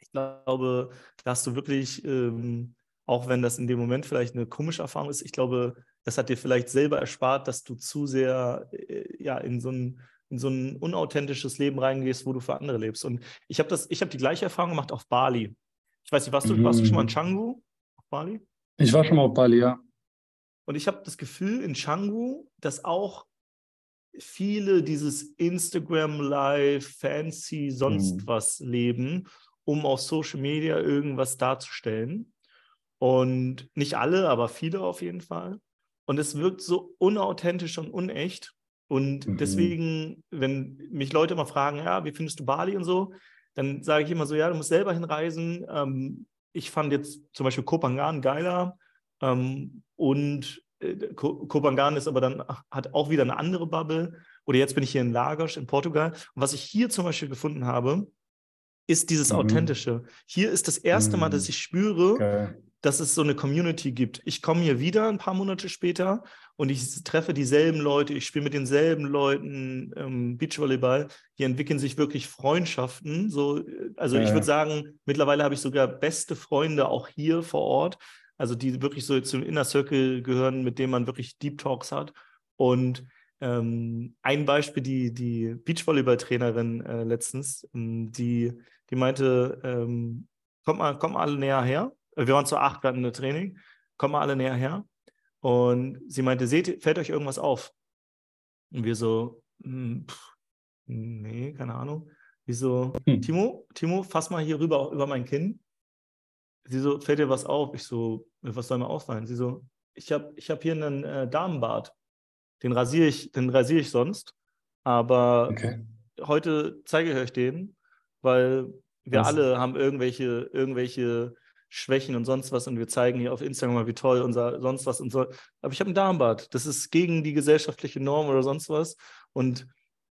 ich glaube, da hast du wirklich, ähm, auch wenn das in dem Moment vielleicht eine komische Erfahrung ist, ich glaube, das hat dir vielleicht selber erspart, dass du zu sehr äh, ja, in so ein in so ein unauthentisches Leben reingehst, wo du für andere lebst. Und ich habe das, ich habe die gleiche Erfahrung gemacht auf Bali. Ich weiß nicht, warst du, mhm. warst du schon mal in Canggu auf Bali? Ich war schon mal auf Bali, ja. Und ich habe das Gefühl in Canggu, dass auch viele dieses Instagram Live, fancy, sonst mhm. was leben, um auf Social Media irgendwas darzustellen. Und nicht alle, aber viele auf jeden Fall. Und es wirkt so unauthentisch und unecht. Und mhm. deswegen, wenn mich Leute mal fragen, ja, wie findest du Bali und so, dann sage ich immer so, ja, du musst selber hinreisen. Ähm, ich fand jetzt zum Beispiel Kopangan geiler. Ähm, und äh, Kopangan ist aber dann, hat auch wieder eine andere Bubble. Oder jetzt bin ich hier in Lagos in Portugal. Und was ich hier zum Beispiel gefunden habe, ist dieses mhm. Authentische. Hier ist das erste Mal, dass mhm. ich spüre, okay. Dass es so eine Community gibt. Ich komme hier wieder ein paar Monate später und ich treffe dieselben Leute, ich spiele mit denselben Leuten ähm, Beachvolleyball. Hier entwickeln sich wirklich Freundschaften. So, also ja. ich würde sagen, mittlerweile habe ich sogar beste Freunde auch hier vor Ort. Also die wirklich so zum Inner Circle gehören, mit denen man wirklich Deep Talks hat. Und ähm, ein Beispiel, die, die Beachvolleyball-Trainerin äh, letztens, ähm, die, die meinte, ähm, kommt, mal, kommt mal alle näher her. Wir waren zu acht, wir hatten ein Training. Kommt mal alle näher her. Und sie meinte, seht, fällt euch irgendwas auf? Und wir so, hm, pff, nee, keine Ahnung. Wieso, hm. Timo, Timo, fass mal hier rüber über mein Kinn. Sie so, fällt dir was auf? Ich so, was soll mir auffallen? Sie so, ich habe ich hab hier einen äh, Damenbart. Den rasiere ich, den rasiere ich sonst. Aber okay. heute zeige ich euch den, weil wir was? alle haben irgendwelche, irgendwelche Schwächen und sonst was und wir zeigen hier auf Instagram mal, wie toll unser sonst was und so. Aber ich habe einen Darmbad. Das ist gegen die gesellschaftliche Norm oder sonst was. Und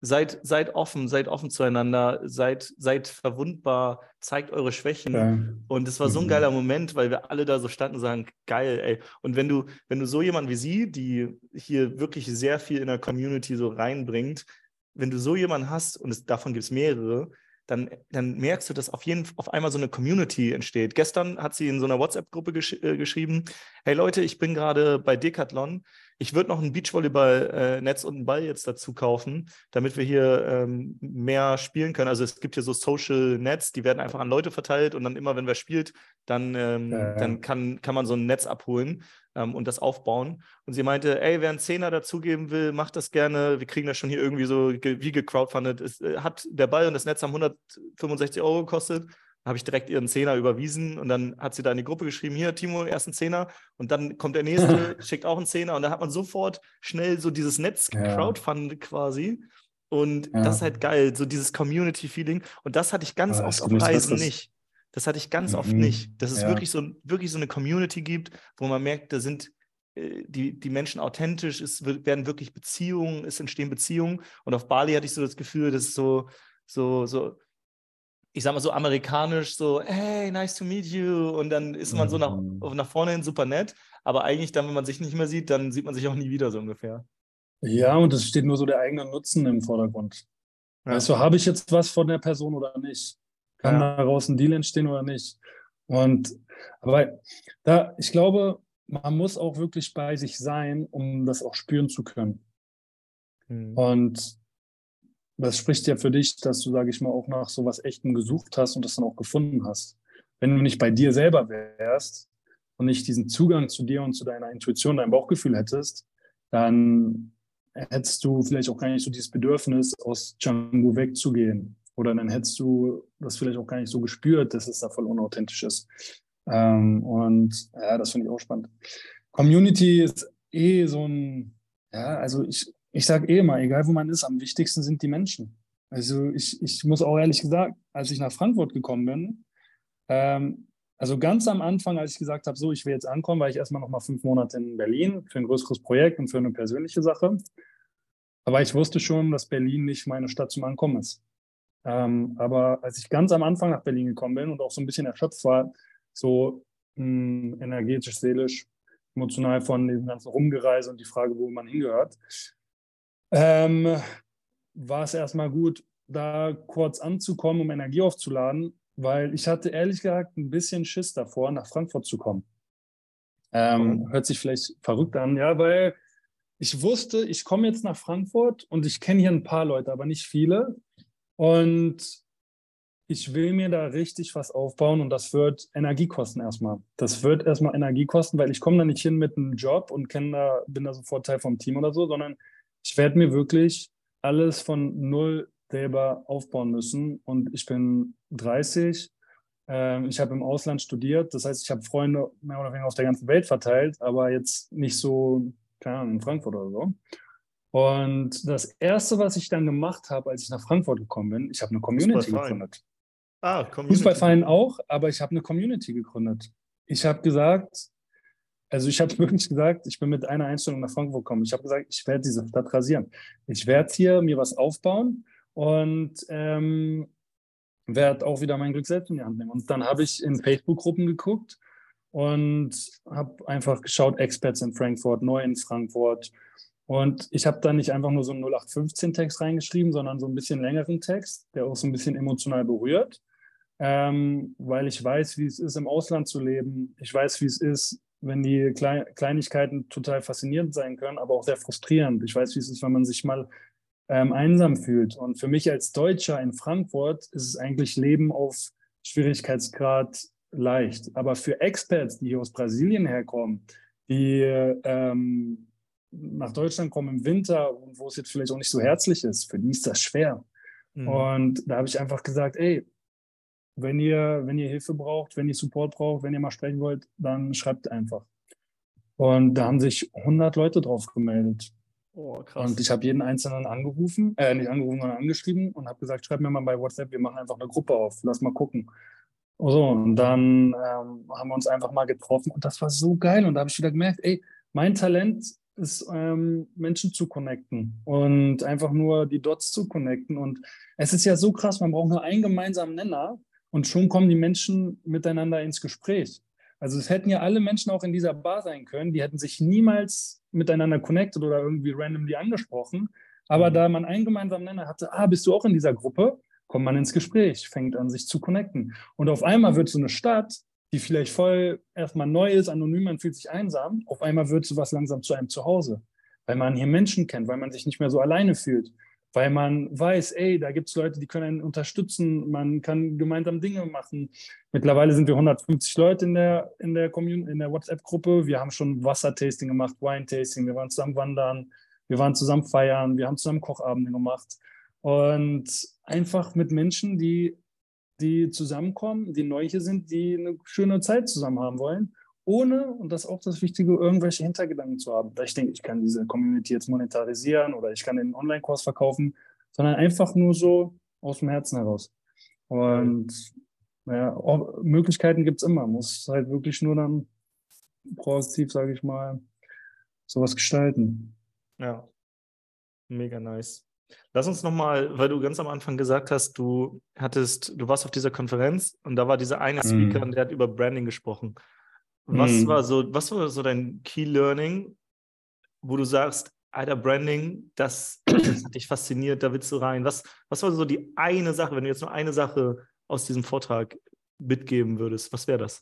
seid, seid offen, seid offen zueinander, seid, seid verwundbar, zeigt eure Schwächen. Ja. Und es war so ein mhm. geiler Moment, weil wir alle da so standen und sagen, geil, ey. Und wenn du, wenn du so jemanden wie sie, die hier wirklich sehr viel in der Community so reinbringt, wenn du so jemanden hast, und es, davon gibt es mehrere, dann, dann merkst du, dass auf jeden auf einmal so eine Community entsteht. Gestern hat sie in so einer WhatsApp-Gruppe gesch äh, geschrieben: Hey Leute, ich bin gerade bei Decathlon ich würde noch ein Beachvolleyball-Netz und einen Ball jetzt dazu kaufen, damit wir hier ähm, mehr spielen können. Also es gibt hier so Social Nets, die werden einfach an Leute verteilt und dann immer, wenn wer spielt, dann, ähm, ja, dann kann, kann man so ein Netz abholen ähm, und das aufbauen. Und sie meinte, ey, wer einen Zehner dazugeben will, macht das gerne. Wir kriegen das schon hier irgendwie so wie gecrowdfundet. Es äh, hat der Ball und das Netz haben 165 Euro gekostet habe ich direkt ihren Zehner überwiesen und dann hat sie da in die Gruppe geschrieben, hier Timo, ersten Zehner und dann kommt der nächste, schickt auch einen Zehner und dann hat man sofort schnell so dieses Netz ja. Crowdfund quasi und ja. das ist halt geil, so dieses Community-Feeling und das hatte ich ganz ja, oft auf Reisen nicht. Das hatte ich ganz mhm. oft nicht, dass es wirklich, so, wirklich so eine Community gibt, wo man merkt, da sind äh, die, die Menschen authentisch, es werden wirklich Beziehungen, es entstehen Beziehungen und auf Bali hatte ich so das Gefühl, dass es so, so, so ich sag mal so amerikanisch, so, hey, nice to meet you. Und dann ist man so nach, mhm. nach vorne hin super nett. Aber eigentlich dann, wenn man sich nicht mehr sieht, dann sieht man sich auch nie wieder so ungefähr. Ja, und es steht nur so der eigene Nutzen im Vordergrund. Ja. Du, habe ich jetzt was von der Person oder nicht? Kann ja. daraus ein Deal entstehen oder nicht? Und aber da, ich glaube, man muss auch wirklich bei sich sein, um das auch spüren zu können. Mhm. Und das spricht ja für dich, dass du, sage ich mal, auch nach so was Echtem gesucht hast und das dann auch gefunden hast. Wenn du nicht bei dir selber wärst und nicht diesen Zugang zu dir und zu deiner Intuition, deinem Bauchgefühl hättest, dann hättest du vielleicht auch gar nicht so dieses Bedürfnis, aus Django wegzugehen. Oder dann hättest du das vielleicht auch gar nicht so gespürt, dass es da voll unauthentisch ist. Ähm, und ja, das finde ich auch spannend. Community ist eh so ein, ja, also ich, ich sage eh immer, egal wo man ist, am wichtigsten sind die Menschen. Also ich, ich muss auch ehrlich gesagt, als ich nach Frankfurt gekommen bin, ähm, also ganz am Anfang, als ich gesagt habe, so, ich will jetzt ankommen, war ich erstmal noch mal fünf Monate in Berlin für ein größeres Projekt und für eine persönliche Sache. Aber ich wusste schon, dass Berlin nicht meine Stadt zum Ankommen ist. Ähm, aber als ich ganz am Anfang nach Berlin gekommen bin und auch so ein bisschen erschöpft war, so mh, hm, energetisch, seelisch, emotional von dem ganzen Rumgereise und die Frage, wo man hingehört, ähm, war es erstmal gut, da kurz anzukommen, um Energie aufzuladen, weil ich hatte ehrlich gesagt ein bisschen Schiss davor, nach Frankfurt zu kommen. Ähm, hört sich vielleicht verrückt an, ja, weil ich wusste, ich komme jetzt nach Frankfurt und ich kenne hier ein paar Leute, aber nicht viele. Und ich will mir da richtig was aufbauen und das wird Energie kosten erstmal. Das wird erstmal Energie kosten, weil ich komme da nicht hin mit einem Job und da, bin da sofort Teil vom Team oder so, sondern ich werde mir wirklich alles von null selber aufbauen müssen. Und ich bin 30. Ähm, ich habe im Ausland studiert. Das heißt, ich habe Freunde mehr oder weniger auf der ganzen Welt verteilt, aber jetzt nicht so, keine Ahnung, in Frankfurt oder so. Und das Erste, was ich dann gemacht habe, als ich nach Frankfurt gekommen bin, ich habe eine Community gegründet. Ah, Community. Fußballverein auch, aber ich habe eine Community gegründet. Ich habe gesagt, also ich habe wirklich gesagt, ich bin mit einer Einstellung nach Frankfurt gekommen. Ich habe gesagt, ich werde diese Stadt rasieren. Ich werde hier mir was aufbauen und ähm, werde auch wieder mein Glück selbst in die Hand nehmen. Und dann habe ich in Facebook-Gruppen geguckt und habe einfach geschaut, Experts in Frankfurt, neu in Frankfurt. Und ich habe da nicht einfach nur so einen 0815-Text reingeschrieben, sondern so ein bisschen längeren Text, der auch so ein bisschen emotional berührt, ähm, weil ich weiß, wie es ist, im Ausland zu leben. Ich weiß, wie es ist, wenn die Kleinigkeiten total faszinierend sein können, aber auch sehr frustrierend. Ich weiß, wie es ist, wenn man sich mal ähm, einsam fühlt. Und für mich als Deutscher in Frankfurt ist es eigentlich Leben auf Schwierigkeitsgrad leicht. Aber für Experts, die hier aus Brasilien herkommen, die ähm, nach Deutschland kommen im Winter und wo es jetzt vielleicht auch nicht so herzlich ist, für die ist das schwer. Mhm. Und da habe ich einfach gesagt, ey, wenn ihr, wenn ihr Hilfe braucht, wenn ihr Support braucht, wenn ihr mal sprechen wollt, dann schreibt einfach. Und da haben sich 100 Leute drauf gemeldet. Oh, und ich habe jeden Einzelnen angerufen, äh, nicht angerufen, sondern angeschrieben und habe gesagt, schreib mir mal bei WhatsApp, wir machen einfach eine Gruppe auf, lass mal gucken. So, und dann ähm, haben wir uns einfach mal getroffen und das war so geil. Und da habe ich wieder gemerkt, ey, mein Talent ist, ähm, Menschen zu connecten und einfach nur die Dots zu connecten. Und es ist ja so krass, man braucht nur einen gemeinsamen Nenner und schon kommen die Menschen miteinander ins Gespräch. Also es hätten ja alle Menschen auch in dieser Bar sein können, die hätten sich niemals miteinander connected oder irgendwie randomly angesprochen. Aber mhm. da man einen gemeinsamen Nenner hatte, ah, bist du auch in dieser Gruppe, kommt man ins Gespräch, fängt an, sich zu connecten. Und auf einmal wird so eine Stadt, die vielleicht voll erstmal neu ist, anonym, man fühlt sich einsam, auf einmal wird sowas langsam zu einem Zuhause, weil man hier Menschen kennt, weil man sich nicht mehr so alleine fühlt weil man weiß, ey, da gibt es Leute, die können einen unterstützen, man kann gemeinsam Dinge machen. Mittlerweile sind wir 150 Leute in der, in der, in der WhatsApp-Gruppe. Wir haben schon Wassertasting gemacht, Wine-Tasting, wir waren zusammen wandern, wir waren zusammen feiern, wir haben zusammen Kochabende gemacht. Und einfach mit Menschen, die, die zusammenkommen, die neu hier sind, die eine schöne Zeit zusammen haben wollen ohne, und das ist auch das Wichtige, irgendwelche Hintergedanken zu haben. Weil ich denke, ich kann diese Community jetzt monetarisieren oder ich kann den Online-Kurs verkaufen, sondern einfach nur so aus dem Herzen heraus. Und ja, Möglichkeiten gibt es immer. Muss halt wirklich nur dann proaktiv, sage ich mal, sowas gestalten. Ja, mega nice. Lass uns nochmal, weil du ganz am Anfang gesagt hast, du hattest, du warst auf dieser Konferenz und da war dieser eine Speaker mm. und der hat über Branding gesprochen. Was hm. war so, was war so dein Key Learning, wo du sagst, Alter, Branding, das, das hat dich fasziniert, da willst du rein. Was, was war so die eine Sache, wenn du jetzt nur eine Sache aus diesem Vortrag mitgeben würdest, was wäre das?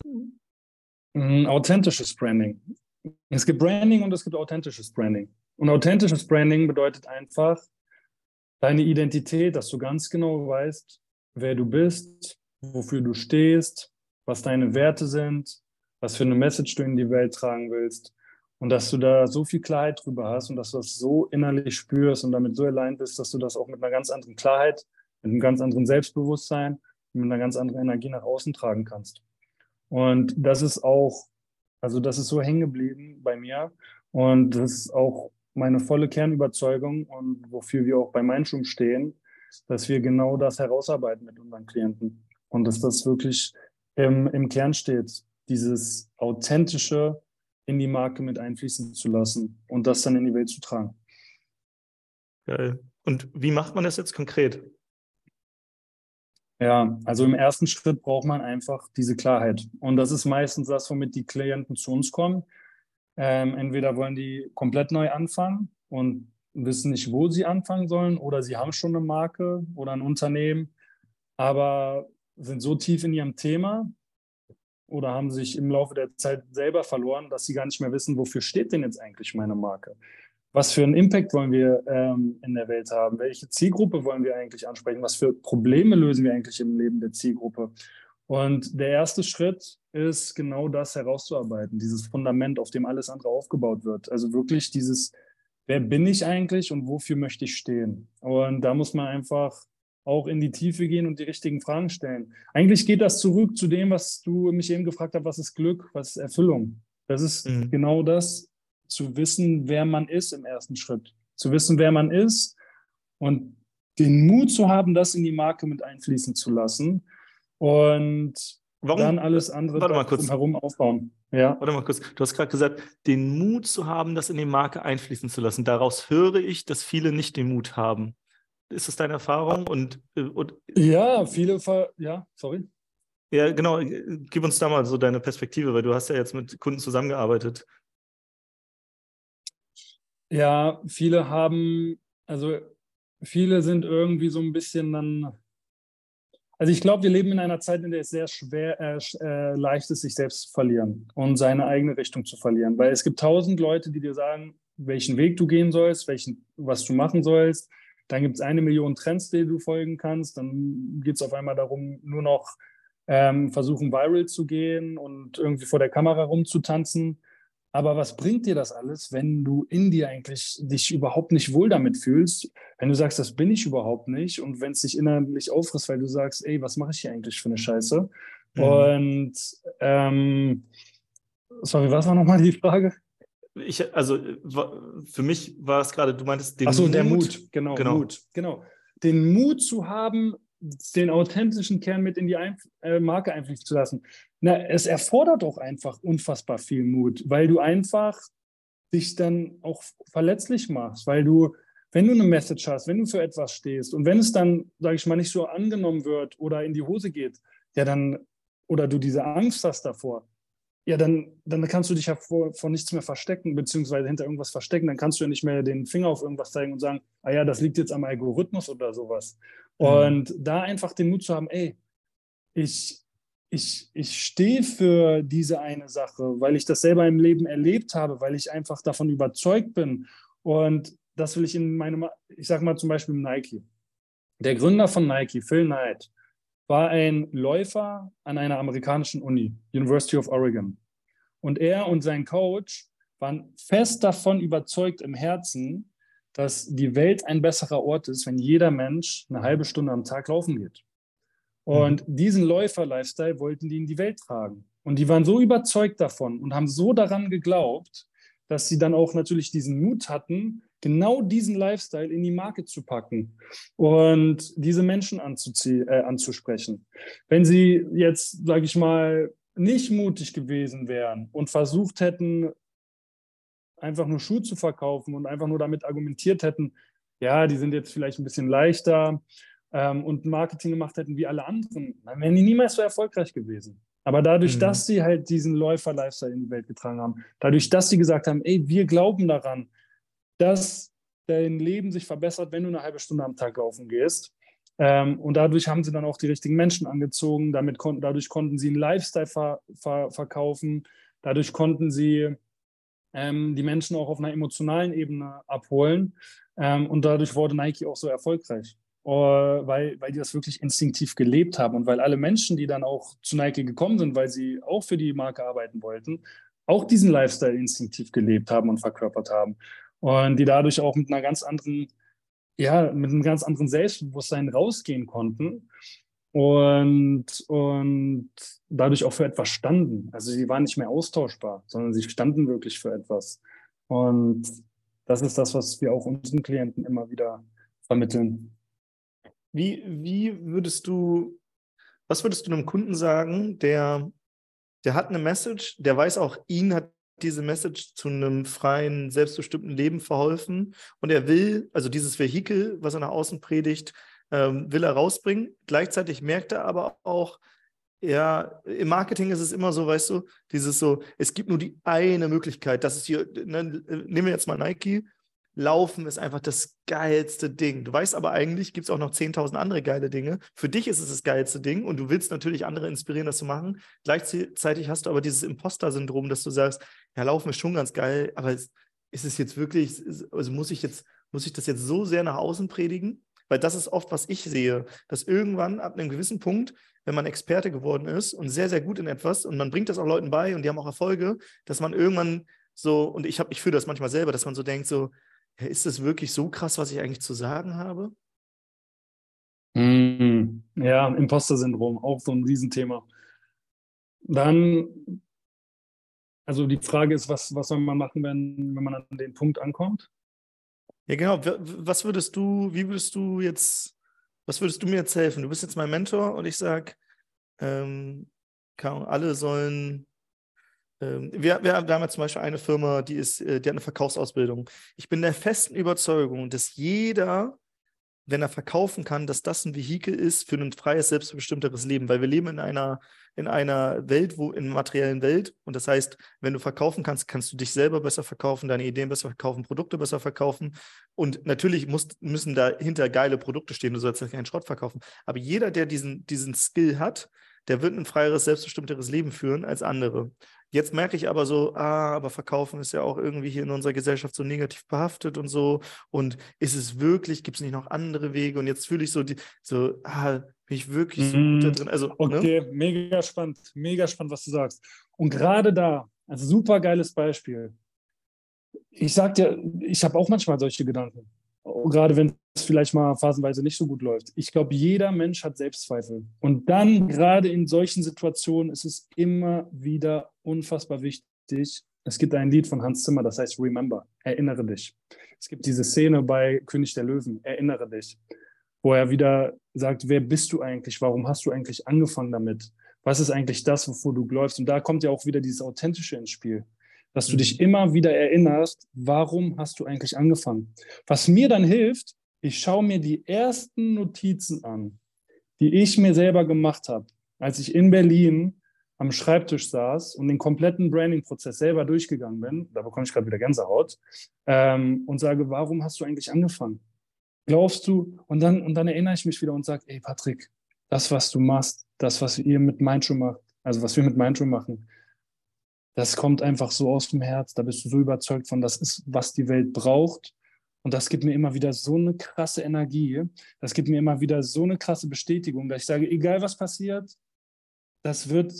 Ein authentisches Branding. Es gibt Branding und es gibt authentisches Branding. Und authentisches Branding bedeutet einfach deine Identität, dass du ganz genau weißt, wer du bist, wofür du stehst, was deine Werte sind, was für eine Message du in die Welt tragen willst. Und dass du da so viel Klarheit drüber hast und dass du das so innerlich spürst und damit so allein bist, dass du das auch mit einer ganz anderen Klarheit, mit einem ganz anderen Selbstbewusstsein mit einer ganz anderen Energie nach außen tragen kannst. Und das ist auch, also das ist so hängen geblieben bei mir. Und das ist auch meine volle Kernüberzeugung und wofür wir auch bei Mindschum stehen, dass wir genau das herausarbeiten mit unseren Klienten. Und dass das wirklich im, im Kern steht dieses Authentische in die Marke mit einfließen zu lassen und das dann in die Welt zu tragen. Geil. Und wie macht man das jetzt konkret? Ja, also im ersten Schritt braucht man einfach diese Klarheit. Und das ist meistens das, womit die Klienten zu uns kommen. Ähm, entweder wollen die komplett neu anfangen und wissen nicht, wo sie anfangen sollen, oder sie haben schon eine Marke oder ein Unternehmen, aber sind so tief in ihrem Thema, oder haben sich im Laufe der Zeit selber verloren, dass sie gar nicht mehr wissen, wofür steht denn jetzt eigentlich meine Marke? Was für einen Impact wollen wir ähm, in der Welt haben? Welche Zielgruppe wollen wir eigentlich ansprechen? Was für Probleme lösen wir eigentlich im Leben der Zielgruppe? Und der erste Schritt ist genau das herauszuarbeiten, dieses Fundament, auf dem alles andere aufgebaut wird. Also wirklich dieses wer bin ich eigentlich und wofür möchte ich stehen? Und da muss man einfach auch in die Tiefe gehen und die richtigen Fragen stellen. Eigentlich geht das zurück zu dem, was du mich eben gefragt hast, was ist Glück, was ist Erfüllung? Das ist mhm. genau das, zu wissen, wer man ist im ersten Schritt. Zu wissen, wer man ist und den Mut zu haben, das in die Marke mit einfließen zu lassen und Warum? dann alles andere Warte mal kurz. herum aufbauen. Ja. Warte mal kurz. Du hast gerade gesagt, den Mut zu haben, das in die Marke einfließen zu lassen. Daraus höre ich, dass viele nicht den Mut haben. Ist das deine Erfahrung? Und, äh, und ja, viele, Ver ja, sorry. Ja, genau. Gib uns da mal so deine Perspektive, weil du hast ja jetzt mit Kunden zusammengearbeitet. Ja, viele haben, also viele sind irgendwie so ein bisschen dann. Also ich glaube, wir leben in einer Zeit, in der es sehr schwer, äh, äh, leicht ist, sich selbst zu verlieren und seine eigene Richtung zu verlieren. Weil es gibt tausend Leute, die dir sagen, welchen Weg du gehen sollst, welchen, was du machen sollst. Dann gibt es eine Million Trends, die du folgen kannst. Dann geht es auf einmal darum, nur noch ähm, versuchen, viral zu gehen und irgendwie vor der Kamera rumzutanzen. Aber was bringt dir das alles, wenn du in dir eigentlich dich überhaupt nicht wohl damit fühlst? Wenn du sagst, das bin ich überhaupt nicht und wenn es dich innerlich aufrisst, weil du sagst, ey, was mache ich hier eigentlich für eine Scheiße? Mhm. Und ähm, sorry, was war nochmal die Frage? Ich, also für mich war es gerade, du meintest den Ach so, Mut. der Mut, genau, genau. Mut, genau. Den Mut zu haben, den authentischen Kern mit in die Einf äh, Marke einfließen zu lassen. Na, es erfordert auch einfach unfassbar viel Mut, weil du einfach dich dann auch verletzlich machst, weil du, wenn du eine Message hast, wenn du für etwas stehst und wenn es dann, sage ich mal, nicht so angenommen wird oder in die Hose geht, ja dann, oder du diese Angst hast davor, ja, dann, dann kannst du dich ja vor, vor nichts mehr verstecken, beziehungsweise hinter irgendwas verstecken. Dann kannst du ja nicht mehr den Finger auf irgendwas zeigen und sagen, ah ja, das liegt jetzt am Algorithmus oder sowas. Mhm. Und da einfach den Mut zu haben, ey, ich, ich, ich stehe für diese eine Sache, weil ich das selber im Leben erlebt habe, weil ich einfach davon überzeugt bin. Und das will ich in meinem, ich sag mal zum Beispiel Nike. Der Gründer von Nike, Phil Knight, war ein Läufer an einer amerikanischen Uni, University of Oregon. Und er und sein Coach waren fest davon überzeugt im Herzen, dass die Welt ein besserer Ort ist, wenn jeder Mensch eine halbe Stunde am Tag laufen geht. Und mhm. diesen Läufer-Lifestyle wollten die in die Welt tragen. Und die waren so überzeugt davon und haben so daran geglaubt, dass sie dann auch natürlich diesen Mut hatten, genau diesen Lifestyle in die Marke zu packen und diese Menschen äh, anzusprechen. Wenn sie jetzt, sage ich mal, nicht mutig gewesen wären und versucht hätten, einfach nur Schuhe zu verkaufen und einfach nur damit argumentiert hätten, ja, die sind jetzt vielleicht ein bisschen leichter ähm, und Marketing gemacht hätten wie alle anderen, dann wären die niemals so erfolgreich gewesen. Aber dadurch, mhm. dass sie halt diesen Läufer-Lifestyle in die Welt getragen haben, dadurch, dass sie gesagt haben, ey, wir glauben daran, dass dein Leben sich verbessert, wenn du eine halbe Stunde am Tag laufen gehst. Ähm, und dadurch haben sie dann auch die richtigen Menschen angezogen. Damit konnten, dadurch konnten sie einen Lifestyle ver, ver, verkaufen. Dadurch konnten sie ähm, die Menschen auch auf einer emotionalen Ebene abholen. Ähm, und dadurch wurde Nike auch so erfolgreich, uh, weil, weil die das wirklich instinktiv gelebt haben. Und weil alle Menschen, die dann auch zu Nike gekommen sind, weil sie auch für die Marke arbeiten wollten, auch diesen Lifestyle instinktiv gelebt haben und verkörpert haben. Und die dadurch auch mit einer ganz anderen, ja, mit einem ganz anderen Selbstbewusstsein rausgehen konnten und, und dadurch auch für etwas standen. Also sie waren nicht mehr austauschbar, sondern sie standen wirklich für etwas. Und das ist das, was wir auch unseren Klienten immer wieder vermitteln. Wie, wie würdest du, was würdest du einem Kunden sagen, der, der hat eine Message, der weiß auch, ihn hat diese Message zu einem freien, selbstbestimmten Leben verholfen. Und er will, also dieses Vehikel, was er nach außen predigt, ähm, will er rausbringen. Gleichzeitig merkt er aber auch, ja, im Marketing ist es immer so, weißt du, dieses so, es gibt nur die eine Möglichkeit. Das ist hier, ne, nehmen wir jetzt mal Nike, Laufen ist einfach das geilste Ding. Du weißt aber eigentlich, gibt es auch noch 10.000 andere geile Dinge. Für dich ist es das geilste Ding und du willst natürlich andere inspirieren, das zu machen. Gleichzeitig hast du aber dieses Imposter-Syndrom, dass du sagst, ja, Laufen ist schon ganz geil, aber ist es jetzt wirklich, also muss ich jetzt, muss ich das jetzt so sehr nach außen predigen? Weil das ist oft, was ich sehe, dass irgendwann ab einem gewissen Punkt, wenn man Experte geworden ist und sehr, sehr gut in etwas und man bringt das auch Leuten bei und die haben auch Erfolge, dass man irgendwann so, und ich habe, ich fühle das manchmal selber, dass man so denkt, so, ja, ist es wirklich so krass, was ich eigentlich zu sagen habe? Mm, ja, Imposter-Syndrom, auch so ein Riesenthema. Dann, also die Frage ist, was, was soll man machen, wenn, wenn man an den Punkt ankommt? Ja, genau. Was würdest du, wie würdest du jetzt, was würdest du mir jetzt helfen? Du bist jetzt mein Mentor und ich sage, ähm, alle sollen ähm, wir, wir, haben ja zum Beispiel eine Firma, die, ist, äh, die hat eine Verkaufsausbildung. Ich bin der festen Überzeugung, dass jeder, wenn er verkaufen kann, dass das ein Vehikel ist für ein freies, selbstbestimmteres Leben, weil wir leben in einer, in einer Welt, wo in materiellen Welt. Und das heißt, wenn du verkaufen kannst, kannst du dich selber besser verkaufen, deine Ideen besser verkaufen, Produkte besser verkaufen. Und natürlich muss, müssen dahinter geile Produkte stehen, du sollst ja keinen Schrott verkaufen, aber jeder, der diesen, diesen Skill hat, der wird ein freieres, selbstbestimmteres Leben führen als andere. Jetzt merke ich aber so, ah, aber Verkaufen ist ja auch irgendwie hier in unserer Gesellschaft so negativ behaftet und so. Und ist es wirklich, gibt es nicht noch andere Wege? Und jetzt fühle ich so, die, so, ah, bin ich wirklich so gut da mhm. drin? Also, ne? okay, ne? mega spannend, mega spannend, was du sagst. Und gerade da, also super geiles Beispiel. Ich sag dir, ich habe auch manchmal solche Gedanken gerade wenn es vielleicht mal phasenweise nicht so gut läuft. Ich glaube, jeder Mensch hat Selbstzweifel. Und dann, gerade in solchen Situationen, ist es immer wieder unfassbar wichtig. Es gibt ein Lied von Hans Zimmer, das heißt Remember, erinnere dich. Es gibt diese Szene bei König der Löwen, erinnere dich, wo er wieder sagt, wer bist du eigentlich? Warum hast du eigentlich angefangen damit? Was ist eigentlich das, wovor du läufst? Und da kommt ja auch wieder dieses Authentische ins Spiel dass du dich mhm. immer wieder erinnerst, warum hast du eigentlich angefangen? Was mir dann hilft, ich schaue mir die ersten Notizen an, die ich mir selber gemacht habe, als ich in Berlin am Schreibtisch saß und den kompletten Branding-Prozess selber durchgegangen bin, da bekomme ich gerade wieder Gänsehaut, ähm, und sage, warum hast du eigentlich angefangen? Glaubst du? Und dann, und dann erinnere ich mich wieder und sage, ey Patrick, das, was du machst, das, was ihr mit Mindshow macht, also was wir mit Mindshow machen, das kommt einfach so aus dem Herz. Da bist du so überzeugt von, das ist, was die Welt braucht. Und das gibt mir immer wieder so eine krasse Energie. Das gibt mir immer wieder so eine krasse Bestätigung, dass ich sage, egal was passiert, das wird,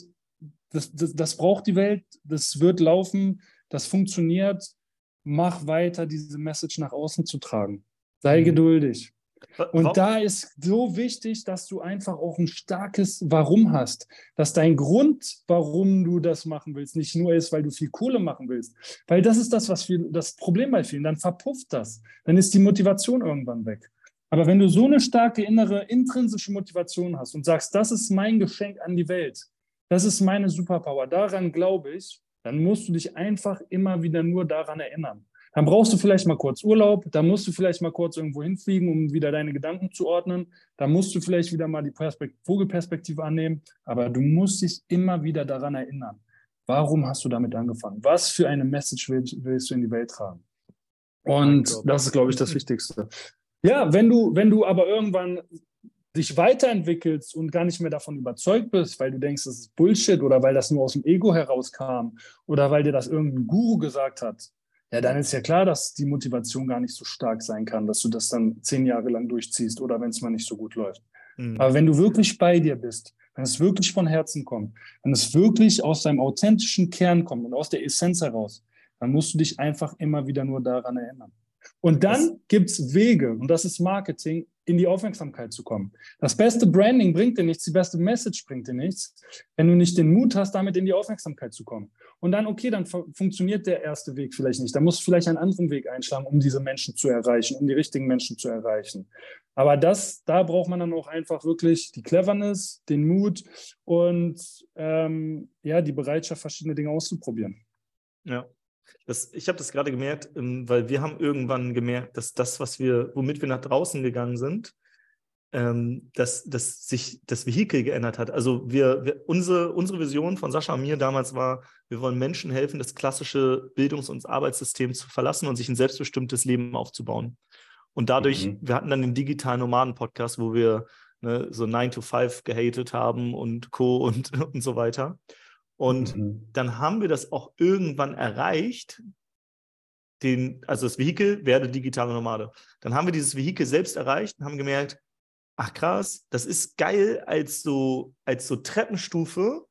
das, das, das braucht die Welt, das wird laufen, das funktioniert. Mach weiter, diese Message nach außen zu tragen. Sei mhm. geduldig. Und da ist so wichtig, dass du einfach auch ein starkes Warum hast. Dass dein Grund, warum du das machen willst, nicht nur ist, weil du viel Kohle machen willst. Weil das ist das, was viel, das Problem bei vielen. Dann verpufft das. Dann ist die Motivation irgendwann weg. Aber wenn du so eine starke innere, intrinsische Motivation hast und sagst, das ist mein Geschenk an die Welt, das ist meine Superpower, daran glaube ich, dann musst du dich einfach immer wieder nur daran erinnern. Dann brauchst du vielleicht mal kurz Urlaub, dann musst du vielleicht mal kurz irgendwo hinfliegen, um wieder deine Gedanken zu ordnen. Dann musst du vielleicht wieder mal die Perspekt Vogelperspektive annehmen, aber du musst dich immer wieder daran erinnern. Warum hast du damit angefangen? Was für eine Message willst, willst du in die Welt tragen? Und das ist, glaube ich, das Wichtigste. Ja, wenn du, wenn du aber irgendwann dich weiterentwickelst und gar nicht mehr davon überzeugt bist, weil du denkst, das ist Bullshit oder weil das nur aus dem Ego herauskam oder weil dir das irgendein Guru gesagt hat, ja, dann ist ja klar, dass die Motivation gar nicht so stark sein kann, dass du das dann zehn Jahre lang durchziehst oder wenn es mal nicht so gut läuft. Mhm. Aber wenn du wirklich bei dir bist, wenn es wirklich von Herzen kommt, wenn es wirklich aus deinem authentischen Kern kommt und aus der Essenz heraus, dann musst du dich einfach immer wieder nur daran erinnern. Und dann gibt es Wege, und das ist Marketing, in die Aufmerksamkeit zu kommen. Das beste Branding bringt dir nichts, die beste Message bringt dir nichts, wenn du nicht den Mut hast, damit in die Aufmerksamkeit zu kommen. Und dann, okay, dann funktioniert der erste Weg vielleicht nicht. Da musst du vielleicht einen anderen Weg einschlagen, um diese Menschen zu erreichen, um die richtigen Menschen zu erreichen. Aber das, da braucht man dann auch einfach wirklich die Cleverness, den Mut und ähm, ja, die Bereitschaft, verschiedene Dinge auszuprobieren. Ja. Das, ich habe das gerade gemerkt, ähm, weil wir haben irgendwann gemerkt, dass das, was wir, womit wir nach draußen gegangen sind, ähm, dass, dass sich das Vehikel geändert hat. Also wir, wir, unsere, unsere Vision von Sascha und mir damals war, wir wollen Menschen helfen, das klassische Bildungs- und Arbeitssystem zu verlassen und sich ein selbstbestimmtes Leben aufzubauen. Und dadurch, mhm. wir hatten dann den digitalen Nomaden-Podcast, wo wir ne, so 9 to 5 gehatet haben und Co. und, und so weiter. Und mhm. dann haben wir das auch irgendwann erreicht, den, also das Vehikel werde digitale Nomade. Dann haben wir dieses Vehikel selbst erreicht und haben gemerkt, ach krass, das ist geil als so, als so Treppenstufe,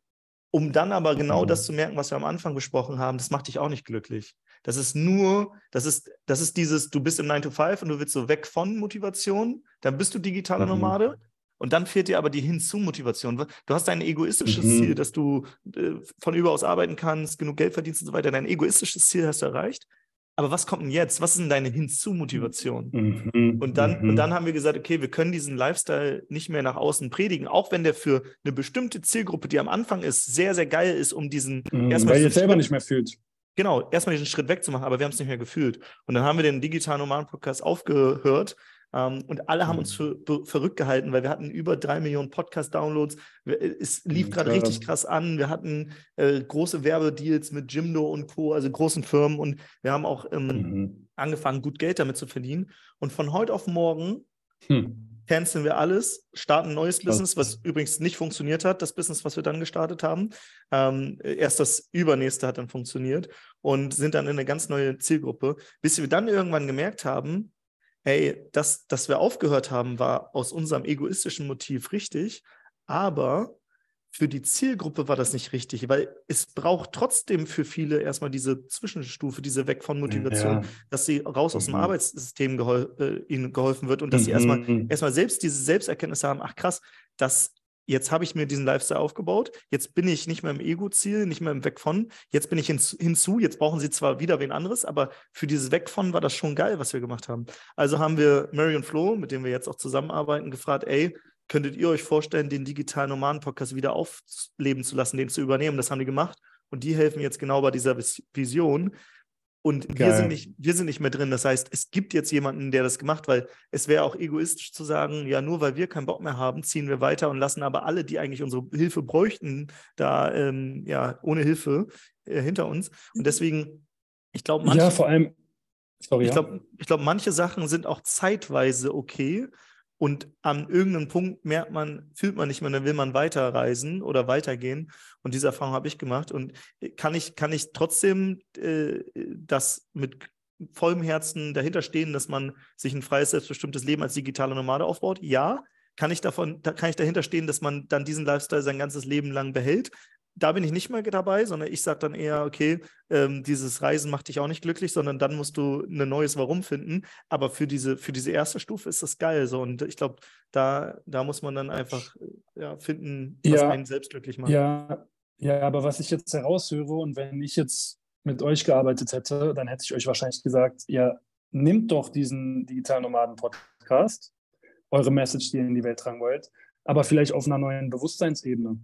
um dann aber genau mhm. das zu merken, was wir am Anfang besprochen haben, das macht dich auch nicht glücklich. Das ist nur, das ist, das ist dieses, du bist im 9 to 5 und du willst so weg von Motivation, dann bist du digitaler mhm. Nomade. Und dann fehlt dir aber die Hinzu-Motivation. Du hast ein egoistisches mhm. Ziel, dass du äh, von überaus arbeiten kannst, genug Geld verdienst und so weiter. Dein egoistisches Ziel hast du erreicht. Aber was kommt denn jetzt? Was ist denn deine Hinzu-Motivation? Mhm. Und, dann, mhm. und dann haben wir gesagt, okay, wir können diesen Lifestyle nicht mehr nach außen predigen, auch wenn der für eine bestimmte Zielgruppe, die am Anfang ist, sehr, sehr geil ist, um diesen mhm, erstmal. Weil ihr selber nicht mehr fühlt. Genau, erstmal diesen Schritt wegzumachen, aber wir haben es nicht mehr gefühlt. Und dann haben wir den digitalen Nomaden-Podcast aufgehört und alle haben uns mhm. für, verrückt gehalten, weil wir hatten über drei Millionen Podcast-Downloads. Es lief gerade richtig krass an. Wir hatten äh, große Werbedeals mit Jimdo und Co., also großen Firmen. Und wir haben auch ähm, mhm. angefangen, gut Geld damit zu verdienen. Und von heute auf morgen hm canceln wir alles, starten ein neues Business, was übrigens nicht funktioniert hat, das Business, was wir dann gestartet haben. Ähm, erst das übernächste hat dann funktioniert und sind dann in eine ganz neue Zielgruppe, bis wir dann irgendwann gemerkt haben, hey, das, dass wir aufgehört haben, war aus unserem egoistischen Motiv richtig, aber für die Zielgruppe war das nicht richtig, weil es braucht trotzdem für viele erstmal diese Zwischenstufe, diese Weg von Motivation, ja. dass sie raus aus dem mhm. Arbeitssystem gehol äh, ihnen geholfen wird und dass mhm. sie erstmal, mhm. erstmal selbst diese Selbsterkenntnis haben, ach krass, das jetzt habe ich mir diesen Lifestyle aufgebaut, jetzt bin ich nicht mehr im Ego-Ziel, nicht mehr im Weg von, jetzt bin ich hinzu, jetzt brauchen sie zwar wieder wen anderes, aber für dieses Weg von war das schon geil, was wir gemacht haben. Also haben wir Mary und Flo, mit denen wir jetzt auch zusammenarbeiten, gefragt, ey, könntet ihr euch vorstellen, den digitalen Nomaden-Podcast wieder aufleben zu lassen, den zu übernehmen? Das haben die gemacht und die helfen jetzt genau bei dieser Vision, und wir sind, nicht, wir sind nicht mehr drin. Das heißt, es gibt jetzt jemanden, der das gemacht, weil es wäre auch egoistisch zu sagen, ja, nur weil wir keinen Bock mehr haben, ziehen wir weiter und lassen aber alle, die eigentlich unsere Hilfe bräuchten, da ähm, ja ohne Hilfe äh, hinter uns. Und deswegen, ich glaube, manche. Ja, vor allem. Sorry, ich glaube, ja. glaub, manche Sachen sind auch zeitweise okay. Und an irgendeinem Punkt merkt man, fühlt man nicht mehr, dann will man weiterreisen oder weitergehen. Und diese Erfahrung habe ich gemacht. Und kann ich, kann ich trotzdem äh, das mit vollem Herzen dahinter stehen, dass man sich ein freies, selbstbestimmtes Leben als digitale Nomade aufbaut? Ja. Kann ich davon, kann ich dahinter stehen, dass man dann diesen Lifestyle sein ganzes Leben lang behält? Da bin ich nicht mehr dabei, sondern ich sage dann eher, okay, ähm, dieses Reisen macht dich auch nicht glücklich, sondern dann musst du ein neues Warum finden. Aber für diese, für diese erste Stufe ist das geil. So. Und ich glaube, da, da muss man dann einfach ja, finden, was ja, einen selbst glücklich macht. Ja, ja, aber was ich jetzt heraushöre und wenn ich jetzt mit euch gearbeitet hätte, dann hätte ich euch wahrscheinlich gesagt, ja, nimmt doch diesen digitalen Nomaden-Podcast, eure Message, die ihr in die Welt tragen wollt, aber vielleicht auf einer neuen Bewusstseinsebene.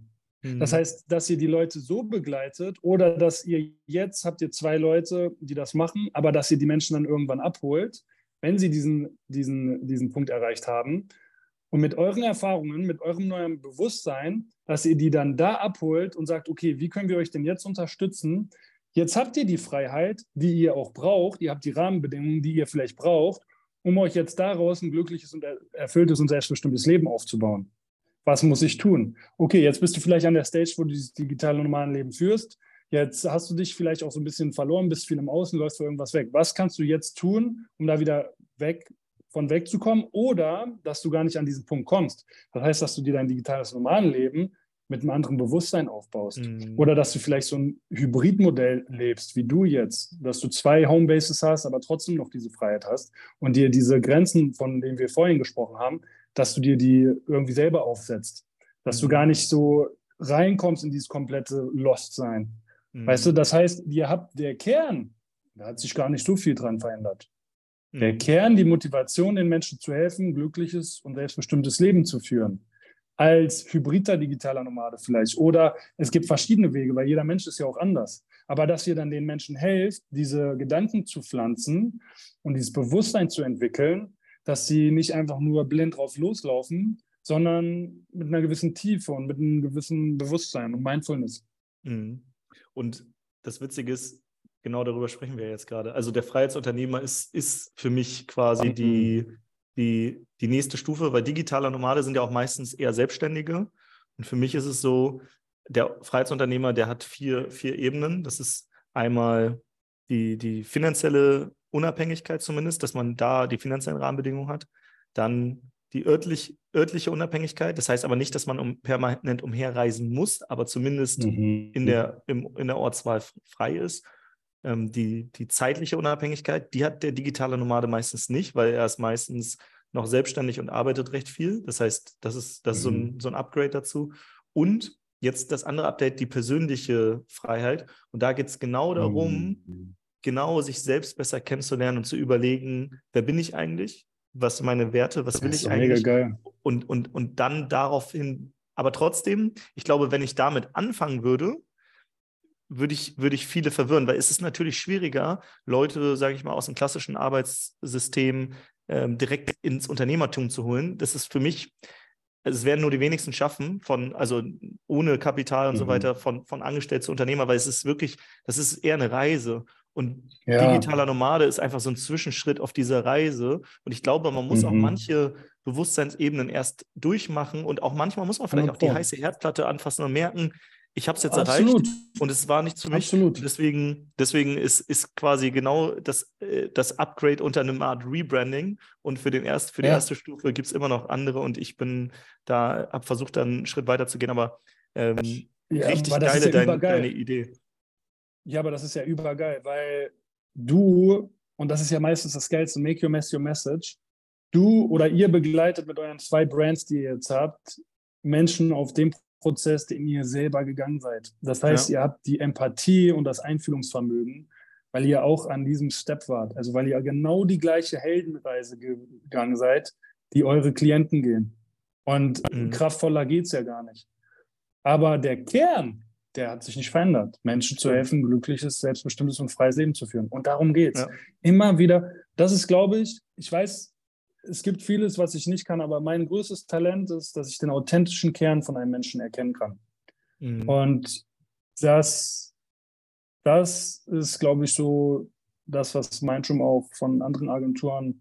Das mhm. heißt, dass ihr die Leute so begleitet oder dass ihr jetzt habt ihr zwei Leute, die das machen, aber dass ihr die Menschen dann irgendwann abholt, wenn sie diesen, diesen, diesen Punkt erreicht haben. Und mit euren Erfahrungen, mit eurem neuen Bewusstsein, dass ihr die dann da abholt und sagt, okay, wie können wir euch denn jetzt unterstützen? Jetzt habt ihr die Freiheit, die ihr auch braucht. Ihr habt die Rahmenbedingungen, die ihr vielleicht braucht, um euch jetzt daraus ein glückliches und erfülltes und selbstbestimmtes Leben aufzubauen was muss ich tun? Okay, jetzt bist du vielleicht an der Stage, wo du dieses digitale normale Leben führst. Jetzt hast du dich vielleicht auch so ein bisschen verloren, bist viel im Außen, läufst für irgendwas weg. Was kannst du jetzt tun, um da wieder weg von wegzukommen oder dass du gar nicht an diesen Punkt kommst? Das heißt, dass du dir dein digitales Leben mit einem anderen Bewusstsein aufbaust. Mhm. Oder dass du vielleicht so ein Hybridmodell lebst, wie du jetzt, dass du zwei Homebases hast, aber trotzdem noch diese Freiheit hast und dir diese Grenzen, von denen wir vorhin gesprochen haben, dass du dir die irgendwie selber aufsetzt. Dass du gar nicht so reinkommst in dieses komplette Lost-Sein. Mhm. Weißt du, das heißt, ihr habt der Kern, da hat sich gar nicht so viel dran verändert. Mhm. Der Kern, die Motivation, den Menschen zu helfen, glückliches und selbstbestimmtes Leben zu führen. Als hybrider digitaler Nomade vielleicht. Oder es gibt verschiedene Wege, weil jeder Mensch ist ja auch anders. Aber dass ihr dann den Menschen helft, diese Gedanken zu pflanzen und dieses Bewusstsein zu entwickeln, dass sie nicht einfach nur blind drauf loslaufen, sondern mit einer gewissen Tiefe und mit einem gewissen Bewusstsein und Mindfulness. Mhm. Und das Witzige ist, genau darüber sprechen wir jetzt gerade. Also der Freiheitsunternehmer ist, ist für mich quasi mhm. die, die, die nächste Stufe, weil digitaler Nomade sind ja auch meistens eher Selbstständige. Und für mich ist es so, der Freiheitsunternehmer, der hat vier, vier Ebenen. Das ist einmal die, die finanzielle Unabhängigkeit zumindest, dass man da die finanziellen Rahmenbedingungen hat. Dann die örtlich, örtliche Unabhängigkeit, das heißt aber nicht, dass man um, permanent umherreisen muss, aber zumindest mhm. in, der, im, in der Ortswahl frei ist. ähm, die, die zeitliche Unabhängigkeit, die hat der digitale Nomade meistens nicht, weil er ist meistens noch selbstständig und arbeitet recht viel. Das heißt, das ist, das ist so, ein, mhm. so ein Upgrade dazu. Und jetzt das andere Update, die persönliche Freiheit. Und da geht es genau darum, mhm. Genau sich selbst besser kennenzulernen und zu überlegen, wer bin ich eigentlich? Was sind meine Werte? Was will ich eigentlich? Geil. Und, und, und dann daraufhin, aber trotzdem, ich glaube, wenn ich damit anfangen würde, würde ich, würde ich viele verwirren, weil es ist natürlich schwieriger, Leute, sage ich mal, aus dem klassischen Arbeitssystem ähm, direkt ins Unternehmertum zu holen. Das ist für mich, es werden nur die wenigsten schaffen, von, also ohne Kapital und mhm. so weiter, von, von Angestellt zu Unternehmer, weil es ist wirklich, das ist eher eine Reise. Und ja. digitaler Nomade ist einfach so ein Zwischenschritt auf dieser Reise. Und ich glaube, man muss mhm. auch manche Bewusstseinsebenen erst durchmachen und auch manchmal muss man vielleicht auch die heiße Herdplatte anfassen und merken, ich habe es jetzt Absolut. erreicht und es war nicht für mich. Absolut. Deswegen, deswegen ist, ist quasi genau das, äh, das Upgrade unter einem Art Rebranding. Und für, den erst, für die ja. erste Stufe gibt es immer noch andere und ich bin da, habe versucht, dann einen Schritt weiter zu gehen, aber ähm, ja, richtig geile ja dein, deine Idee. Ja, aber das ist ja übergeil, weil du, und das ist ja meistens das Geilste, make your mess your message, du oder ihr begleitet mit euren zwei Brands, die ihr jetzt habt, Menschen auf dem Prozess, den ihr selber gegangen seid. Das heißt, ja. ihr habt die Empathie und das Einfühlungsvermögen, weil ihr auch an diesem Step wart. Also weil ihr genau die gleiche Heldenreise gegangen seid, die eure Klienten gehen. Und mhm. kraftvoller geht es ja gar nicht. Aber der Kern, der hat sich nicht verändert. Menschen zu helfen, glückliches, selbstbestimmtes und freies Leben zu führen. Und darum geht es. Ja. Immer wieder, das ist, glaube ich, ich weiß, es gibt vieles, was ich nicht kann, aber mein größtes Talent ist, dass ich den authentischen Kern von einem Menschen erkennen kann. Mhm. Und das, das ist, glaube ich, so das, was Mindroom auch von anderen Agenturen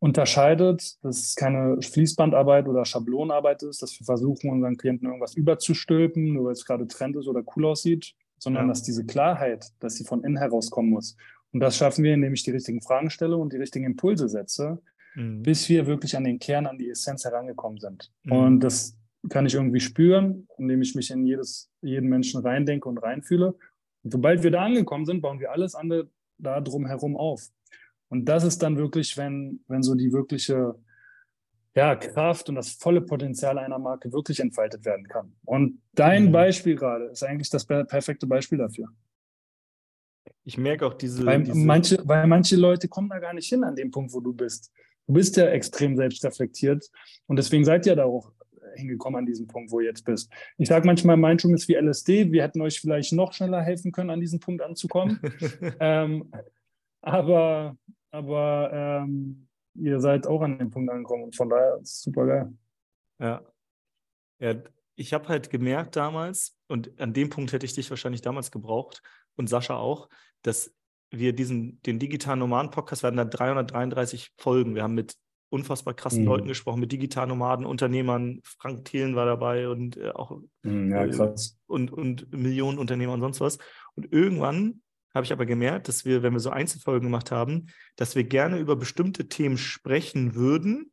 unterscheidet, dass es keine Fließbandarbeit oder Schablonarbeit ist, dass wir versuchen, unseren Klienten irgendwas überzustülpen, nur weil es gerade Trend ist oder cool aussieht, sondern ja. dass diese Klarheit, dass sie von innen herauskommen muss. Und das schaffen wir, indem ich die richtigen Fragen stelle und die richtigen Impulse setze, mhm. bis wir wirklich an den Kern, an die Essenz herangekommen sind. Mhm. Und das kann ich irgendwie spüren, indem ich mich in jedes, jeden Menschen reindenke und reinfühle. Und sobald wir da angekommen sind, bauen wir alles andere da drum herum auf. Und das ist dann wirklich, wenn, wenn so die wirkliche ja, Kraft und das volle Potenzial einer Marke wirklich entfaltet werden kann. Und dein mhm. Beispiel gerade ist eigentlich das perfekte Beispiel dafür. Ich merke auch diese weil, diese manche, weil manche Leute kommen da gar nicht hin an dem Punkt, wo du bist. Du bist ja extrem selbstreflektiert und deswegen seid ihr da auch hingekommen an diesem Punkt, wo ihr jetzt bist. Ich sage manchmal, mein Schwung ist wie LSD. Wir hätten euch vielleicht noch schneller helfen können, an diesen Punkt anzukommen. ähm, aber aber ähm, ihr seid auch an dem Punkt angekommen und von daher ist es super geil. Ja. Ja, ich habe halt gemerkt damals, und an dem Punkt hätte ich dich wahrscheinlich damals gebraucht und Sascha auch, dass wir diesen, den digitalen Nomaden-Podcast, wir hatten da 333 Folgen. Wir haben mit unfassbar krassen mhm. Leuten gesprochen, mit digitalen Nomaden, Unternehmern. Frank Thielen war dabei und äh, auch mhm, ja, äh, und, und Millionen Unternehmer und sonst was. Und irgendwann habe ich aber gemerkt, dass wir, wenn wir so Einzelfolgen gemacht haben, dass wir gerne über bestimmte Themen sprechen würden.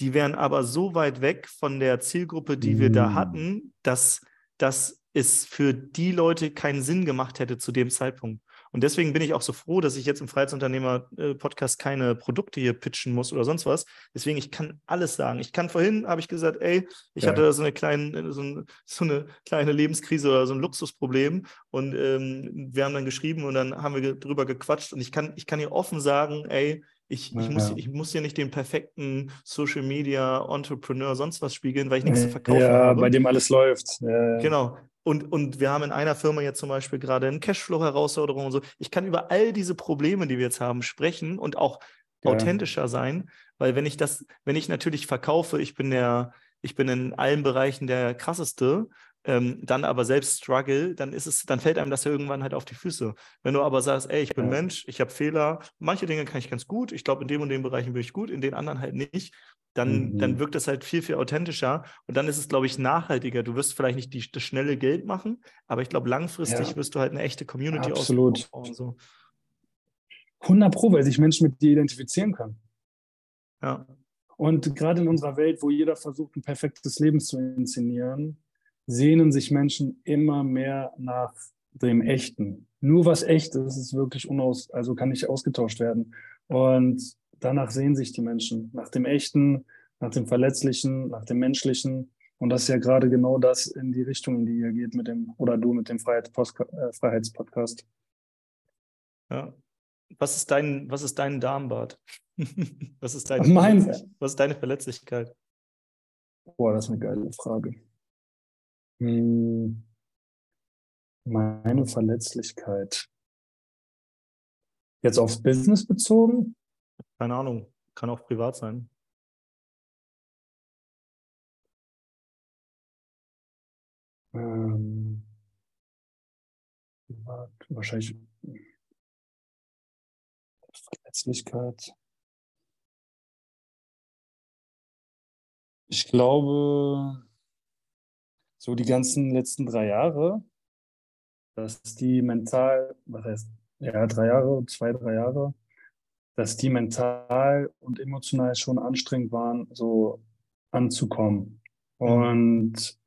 Die wären aber so weit weg von der Zielgruppe, die wir da mm. hatten, dass, dass es für die Leute keinen Sinn gemacht hätte zu dem Zeitpunkt. Und deswegen bin ich auch so froh, dass ich jetzt im Freiheitsunternehmer-Podcast keine Produkte hier pitchen muss oder sonst was. Deswegen, ich kann alles sagen. Ich kann vorhin, habe ich gesagt, ey, ich ja. hatte so eine, kleine, so, ein, so, eine kleine Lebenskrise oder so ein Luxusproblem. Und ähm, wir haben dann geschrieben und dann haben wir drüber gequatscht. Und ich kann, ich kann hier offen sagen, ey, ich, ich, muss, ich muss ja nicht den perfekten Social Media Entrepreneur sonst was spiegeln, weil ich nichts zu verkaufen ja, habe. Ja, bei dem alles läuft. Ja. Genau. Und, und wir haben in einer Firma jetzt zum Beispiel gerade eine Cashflow-Herausforderung und so. Ich kann über all diese Probleme, die wir jetzt haben, sprechen und auch ja. authentischer sein, weil wenn ich das, wenn ich natürlich verkaufe, ich bin der, ich bin in allen Bereichen der krasseste, ähm, dann aber selbst struggle, dann ist es, dann fällt einem das ja irgendwann halt auf die Füße. Wenn du aber sagst, ey, ich bin ja. Mensch, ich habe Fehler, manche Dinge kann ich ganz gut, ich glaube, in dem und dem Bereichen bin ich gut, in den anderen halt nicht, dann, mhm. dann wirkt das halt viel, viel authentischer und dann ist es, glaube ich, nachhaltiger. Du wirst vielleicht nicht die, das schnelle Geld machen, aber ich glaube, langfristig ja. wirst du halt eine echte Community Absolut. aufbauen. So. 100 Pro, weil sich Menschen mit dir identifizieren können. Ja. Und gerade in unserer Welt, wo jeder versucht, ein perfektes Leben zu inszenieren, sehnen sich Menschen immer mehr nach dem Echten. Nur was echt ist, ist wirklich unaus, also kann nicht ausgetauscht werden. Und danach sehen sich die Menschen, nach dem Echten, nach dem Verletzlichen, nach dem Menschlichen. Und das ist ja gerade genau das in die Richtung, in die ihr geht mit dem, oder du mit dem äh, Freiheitspodcast. Ja. Was ist dein, was ist dein Darmbad? was, ist deine mein, was ist deine Verletzlichkeit? Boah, das ist eine geile Frage. Hm. Meine Verletzlichkeit. Jetzt aufs Business bezogen? Keine Ahnung, kann auch privat sein. Ähm, wahrscheinlich Verletzlichkeit. Ich glaube, so die ganzen letzten drei Jahre, dass die mental, was heißt, ja, drei Jahre, zwei, drei Jahre, dass die mental und emotional schon anstrengend waren, so anzukommen mhm. und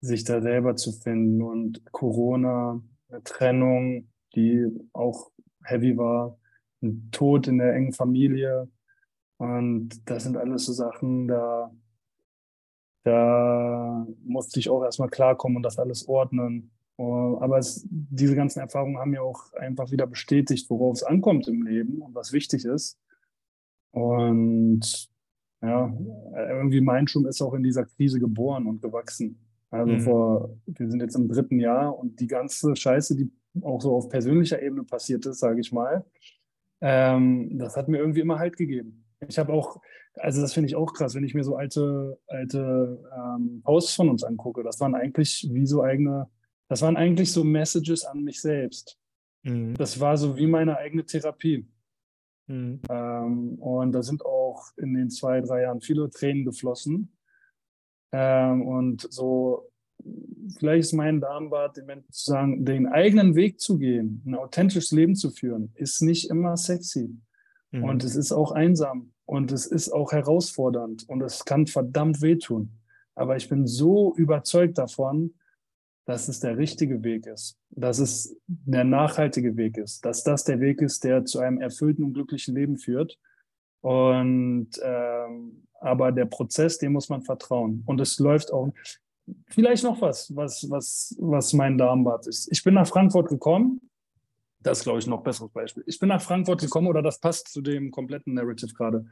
sich da selber zu finden und Corona, eine Trennung, die auch heavy war, ein Tod in der engen Familie und das sind alles so Sachen, da, da musste ich auch erstmal klarkommen und das alles ordnen. Aber es, diese ganzen Erfahrungen haben mir auch einfach wieder bestätigt, worauf es ankommt im Leben und was wichtig ist. Und ja, irgendwie mein Schum ist auch in dieser Krise geboren und gewachsen. Also mhm. vor, wir sind jetzt im dritten Jahr und die ganze Scheiße, die auch so auf persönlicher Ebene passiert ist, sage ich mal, ähm, das hat mir irgendwie immer Halt gegeben. Ich habe auch, also das finde ich auch krass, wenn ich mir so alte, alte ähm, Posts von uns angucke, das waren eigentlich wie so eigene das waren eigentlich so Messages an mich selbst. Mhm. Das war so wie meine eigene Therapie. Mhm. Ähm, und da sind auch in den zwei, drei Jahren viele Tränen geflossen. Ähm, und so, vielleicht ist mein Darmbad, den Menschen zu sagen, den eigenen Weg zu gehen, ein authentisches Leben zu führen, ist nicht immer sexy. Mhm. Und es ist auch einsam. Und es ist auch herausfordernd. Und es kann verdammt wehtun. Aber ich bin so überzeugt davon, dass es der richtige Weg ist, dass es der nachhaltige Weg ist, dass das der Weg ist, der zu einem erfüllten und glücklichen Leben führt. Und ähm, aber der Prozess, dem muss man vertrauen. Und es läuft auch. Vielleicht noch was, was, was, was mein Darmbad ist. Ich bin nach Frankfurt gekommen. Das ist, glaube ich, noch besseres Beispiel. Ich bin nach Frankfurt gekommen, oder das passt zu dem kompletten Narrative gerade.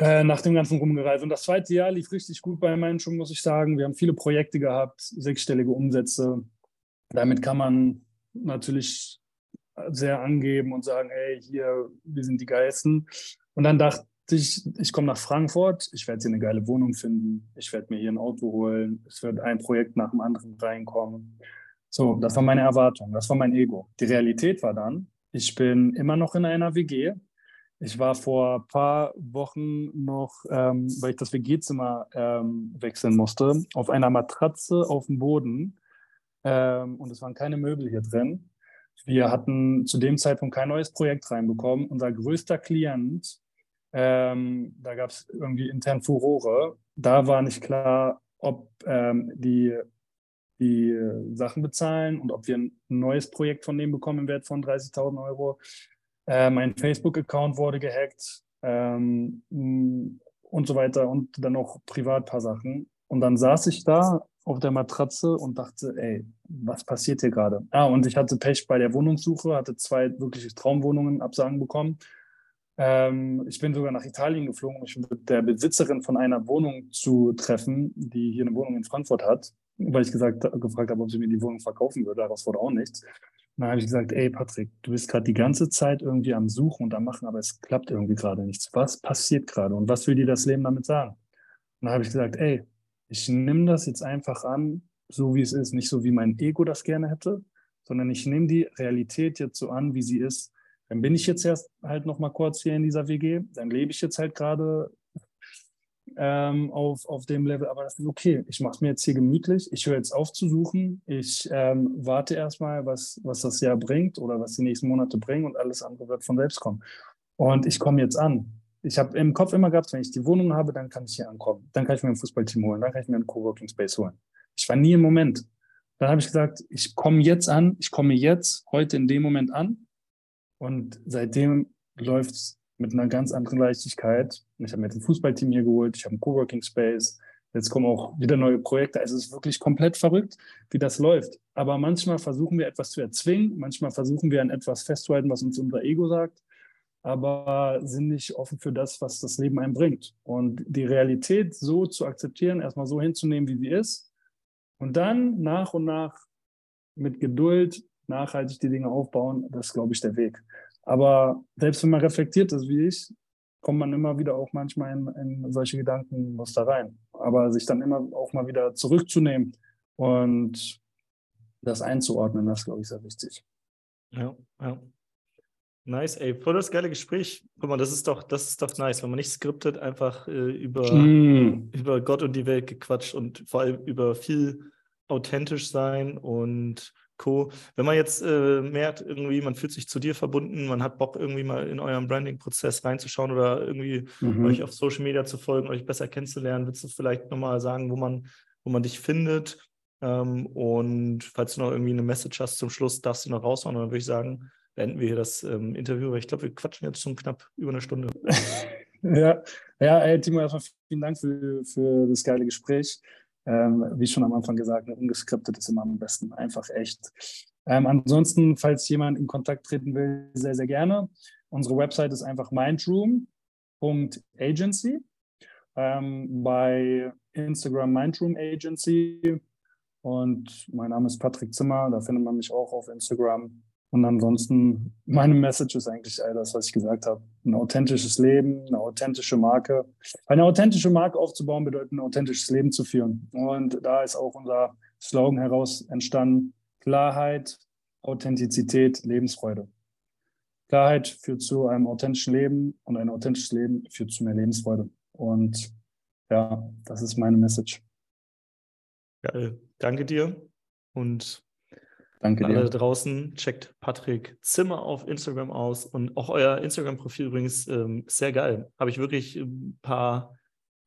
Äh, nach dem ganzen Rumgereise. Und das zweite Jahr lief richtig gut bei Menschen, muss ich sagen. Wir haben viele Projekte gehabt, sechsstellige Umsätze. Damit kann man natürlich sehr angeben und sagen, hey, hier, wir sind die Geilsten. Und dann dachte ich, ich komme nach Frankfurt, ich werde hier eine geile Wohnung finden, ich werde mir hier ein Auto holen, es wird ein Projekt nach dem anderen reinkommen. So, das war meine Erwartung, das war mein Ego. Die Realität war dann, ich bin immer noch in einer WG, ich war vor ein paar Wochen noch, ähm, weil ich das WG-Zimmer ähm, wechseln musste, auf einer Matratze auf dem Boden. Ähm, und es waren keine Möbel hier drin. Wir hatten zu dem Zeitpunkt kein neues Projekt reinbekommen. Unser größter Klient, ähm, da gab es irgendwie intern Furore. Da war nicht klar, ob ähm, die die Sachen bezahlen und ob wir ein neues Projekt von denen bekommen im Wert von 30.000 Euro. Äh, mein Facebook-Account wurde gehackt ähm, und so weiter und dann noch privat ein paar Sachen. Und dann saß ich da auf der Matratze und dachte, ey, was passiert hier gerade? Ah, und ich hatte Pech bei der Wohnungssuche, hatte zwei wirkliche Traumwohnungen Absagen bekommen. Ähm, ich bin sogar nach Italien geflogen, um mich mit der Besitzerin von einer Wohnung zu treffen, die hier eine Wohnung in Frankfurt hat, weil ich gesagt, gefragt habe, ob sie mir die Wohnung verkaufen würde. Daraus wurde auch nichts dann habe ich gesagt, ey Patrick, du bist gerade die ganze Zeit irgendwie am Suchen und am Machen, aber es klappt irgendwie gerade nichts. Was passiert gerade und was will dir das Leben damit sagen? Und dann habe ich gesagt, ey, ich nehme das jetzt einfach an, so wie es ist, nicht so wie mein Ego das gerne hätte, sondern ich nehme die Realität jetzt so an, wie sie ist. Dann bin ich jetzt erst halt noch mal kurz hier in dieser WG, dann lebe ich jetzt halt gerade ähm, auf, auf dem Level, aber das ist okay. Ich mache es mir jetzt hier gemütlich. Ich höre jetzt auf zu suchen. Ich ähm, warte erstmal, was, was das Jahr bringt oder was die nächsten Monate bringen und alles andere wird von selbst kommen. Und ich komme jetzt an. Ich habe im Kopf immer gehabt, wenn ich die Wohnung habe, dann kann ich hier ankommen. Dann kann ich mir ein Fußballteam holen, dann kann ich mir einen Coworking Space holen. Ich war nie im Moment. dann habe ich gesagt, ich komme jetzt an, ich komme jetzt, heute in dem Moment an. Und seitdem läuft es mit einer ganz anderen Leichtigkeit. Ich habe mir ein Fußballteam hier geholt, ich habe einen Coworking Space. Jetzt kommen auch wieder neue Projekte. Also es ist wirklich komplett verrückt, wie das läuft. Aber manchmal versuchen wir etwas zu erzwingen, manchmal versuchen wir an etwas festzuhalten, was uns unser Ego sagt, aber sind nicht offen für das, was das Leben einem bringt. Und die Realität so zu akzeptieren, erstmal so hinzunehmen, wie sie ist, und dann nach und nach mit Geduld nachhaltig die Dinge aufbauen, das ist, glaube ich, der Weg. Aber selbst wenn man reflektiert ist wie ich, kommt man immer wieder auch manchmal in, in solche Gedankenmuster rein. Aber sich dann immer auch mal wieder zurückzunehmen und das einzuordnen, das ist, glaube ich, sehr wichtig. Ja, ja. Nice, ey, voll das geile Gespräch. Guck mal, das ist doch, das ist doch nice, wenn man nicht skriptet, einfach äh, über, mm. über Gott und die Welt gequatscht und vor allem über viel authentisch sein und Co. Wenn man jetzt äh, merkt, irgendwie, man fühlt sich zu dir verbunden, man hat Bock, irgendwie mal in euren Branding-Prozess reinzuschauen oder irgendwie mhm. euch auf Social Media zu folgen, euch besser kennenzulernen, willst du vielleicht nochmal sagen, wo man, wo man dich findet? Ähm, und falls du noch irgendwie eine Message hast zum Schluss, darfst du noch raushauen. Und dann würde ich sagen, beenden wir hier das ähm, Interview, weil ich glaube, wir quatschen jetzt schon knapp über eine Stunde. ja, ja ey, Timo, erstmal vielen Dank für, für das geile Gespräch. Ähm, wie schon am Anfang gesagt, ungeskriptet ist immer am besten, einfach echt. Ähm, ansonsten, falls jemand in Kontakt treten will, sehr, sehr gerne. Unsere Website ist einfach mindroom.agency. Ähm, bei Instagram Mindroom Agency. Und mein Name ist Patrick Zimmer, da findet man mich auch auf Instagram. Und ansonsten, meine Message ist eigentlich all das, was ich gesagt habe. Ein authentisches Leben, eine authentische Marke. Eine authentische Marke aufzubauen bedeutet, ein authentisches Leben zu führen. Und da ist auch unser Slogan heraus entstanden. Klarheit, Authentizität, Lebensfreude. Klarheit führt zu einem authentischen Leben und ein authentisches Leben führt zu mehr Lebensfreude. Und ja, das ist meine Message. Geil. Danke dir und Danke dir. Alle da draußen, checkt Patrick Zimmer auf Instagram aus und auch euer Instagram-Profil übrigens ähm, sehr geil. Habe ich wirklich ein paar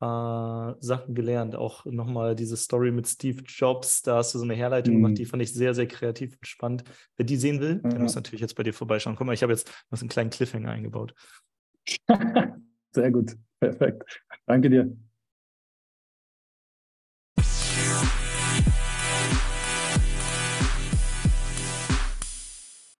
äh, Sachen gelernt. Auch nochmal diese Story mit Steve Jobs, da hast du so eine Herleitung mhm. gemacht, die fand ich sehr, sehr kreativ und spannend. Wer die sehen will, mhm. der muss natürlich jetzt bei dir vorbeischauen. Guck mal, ich habe jetzt noch einen kleinen Cliffhanger eingebaut. sehr gut, perfekt. Danke dir.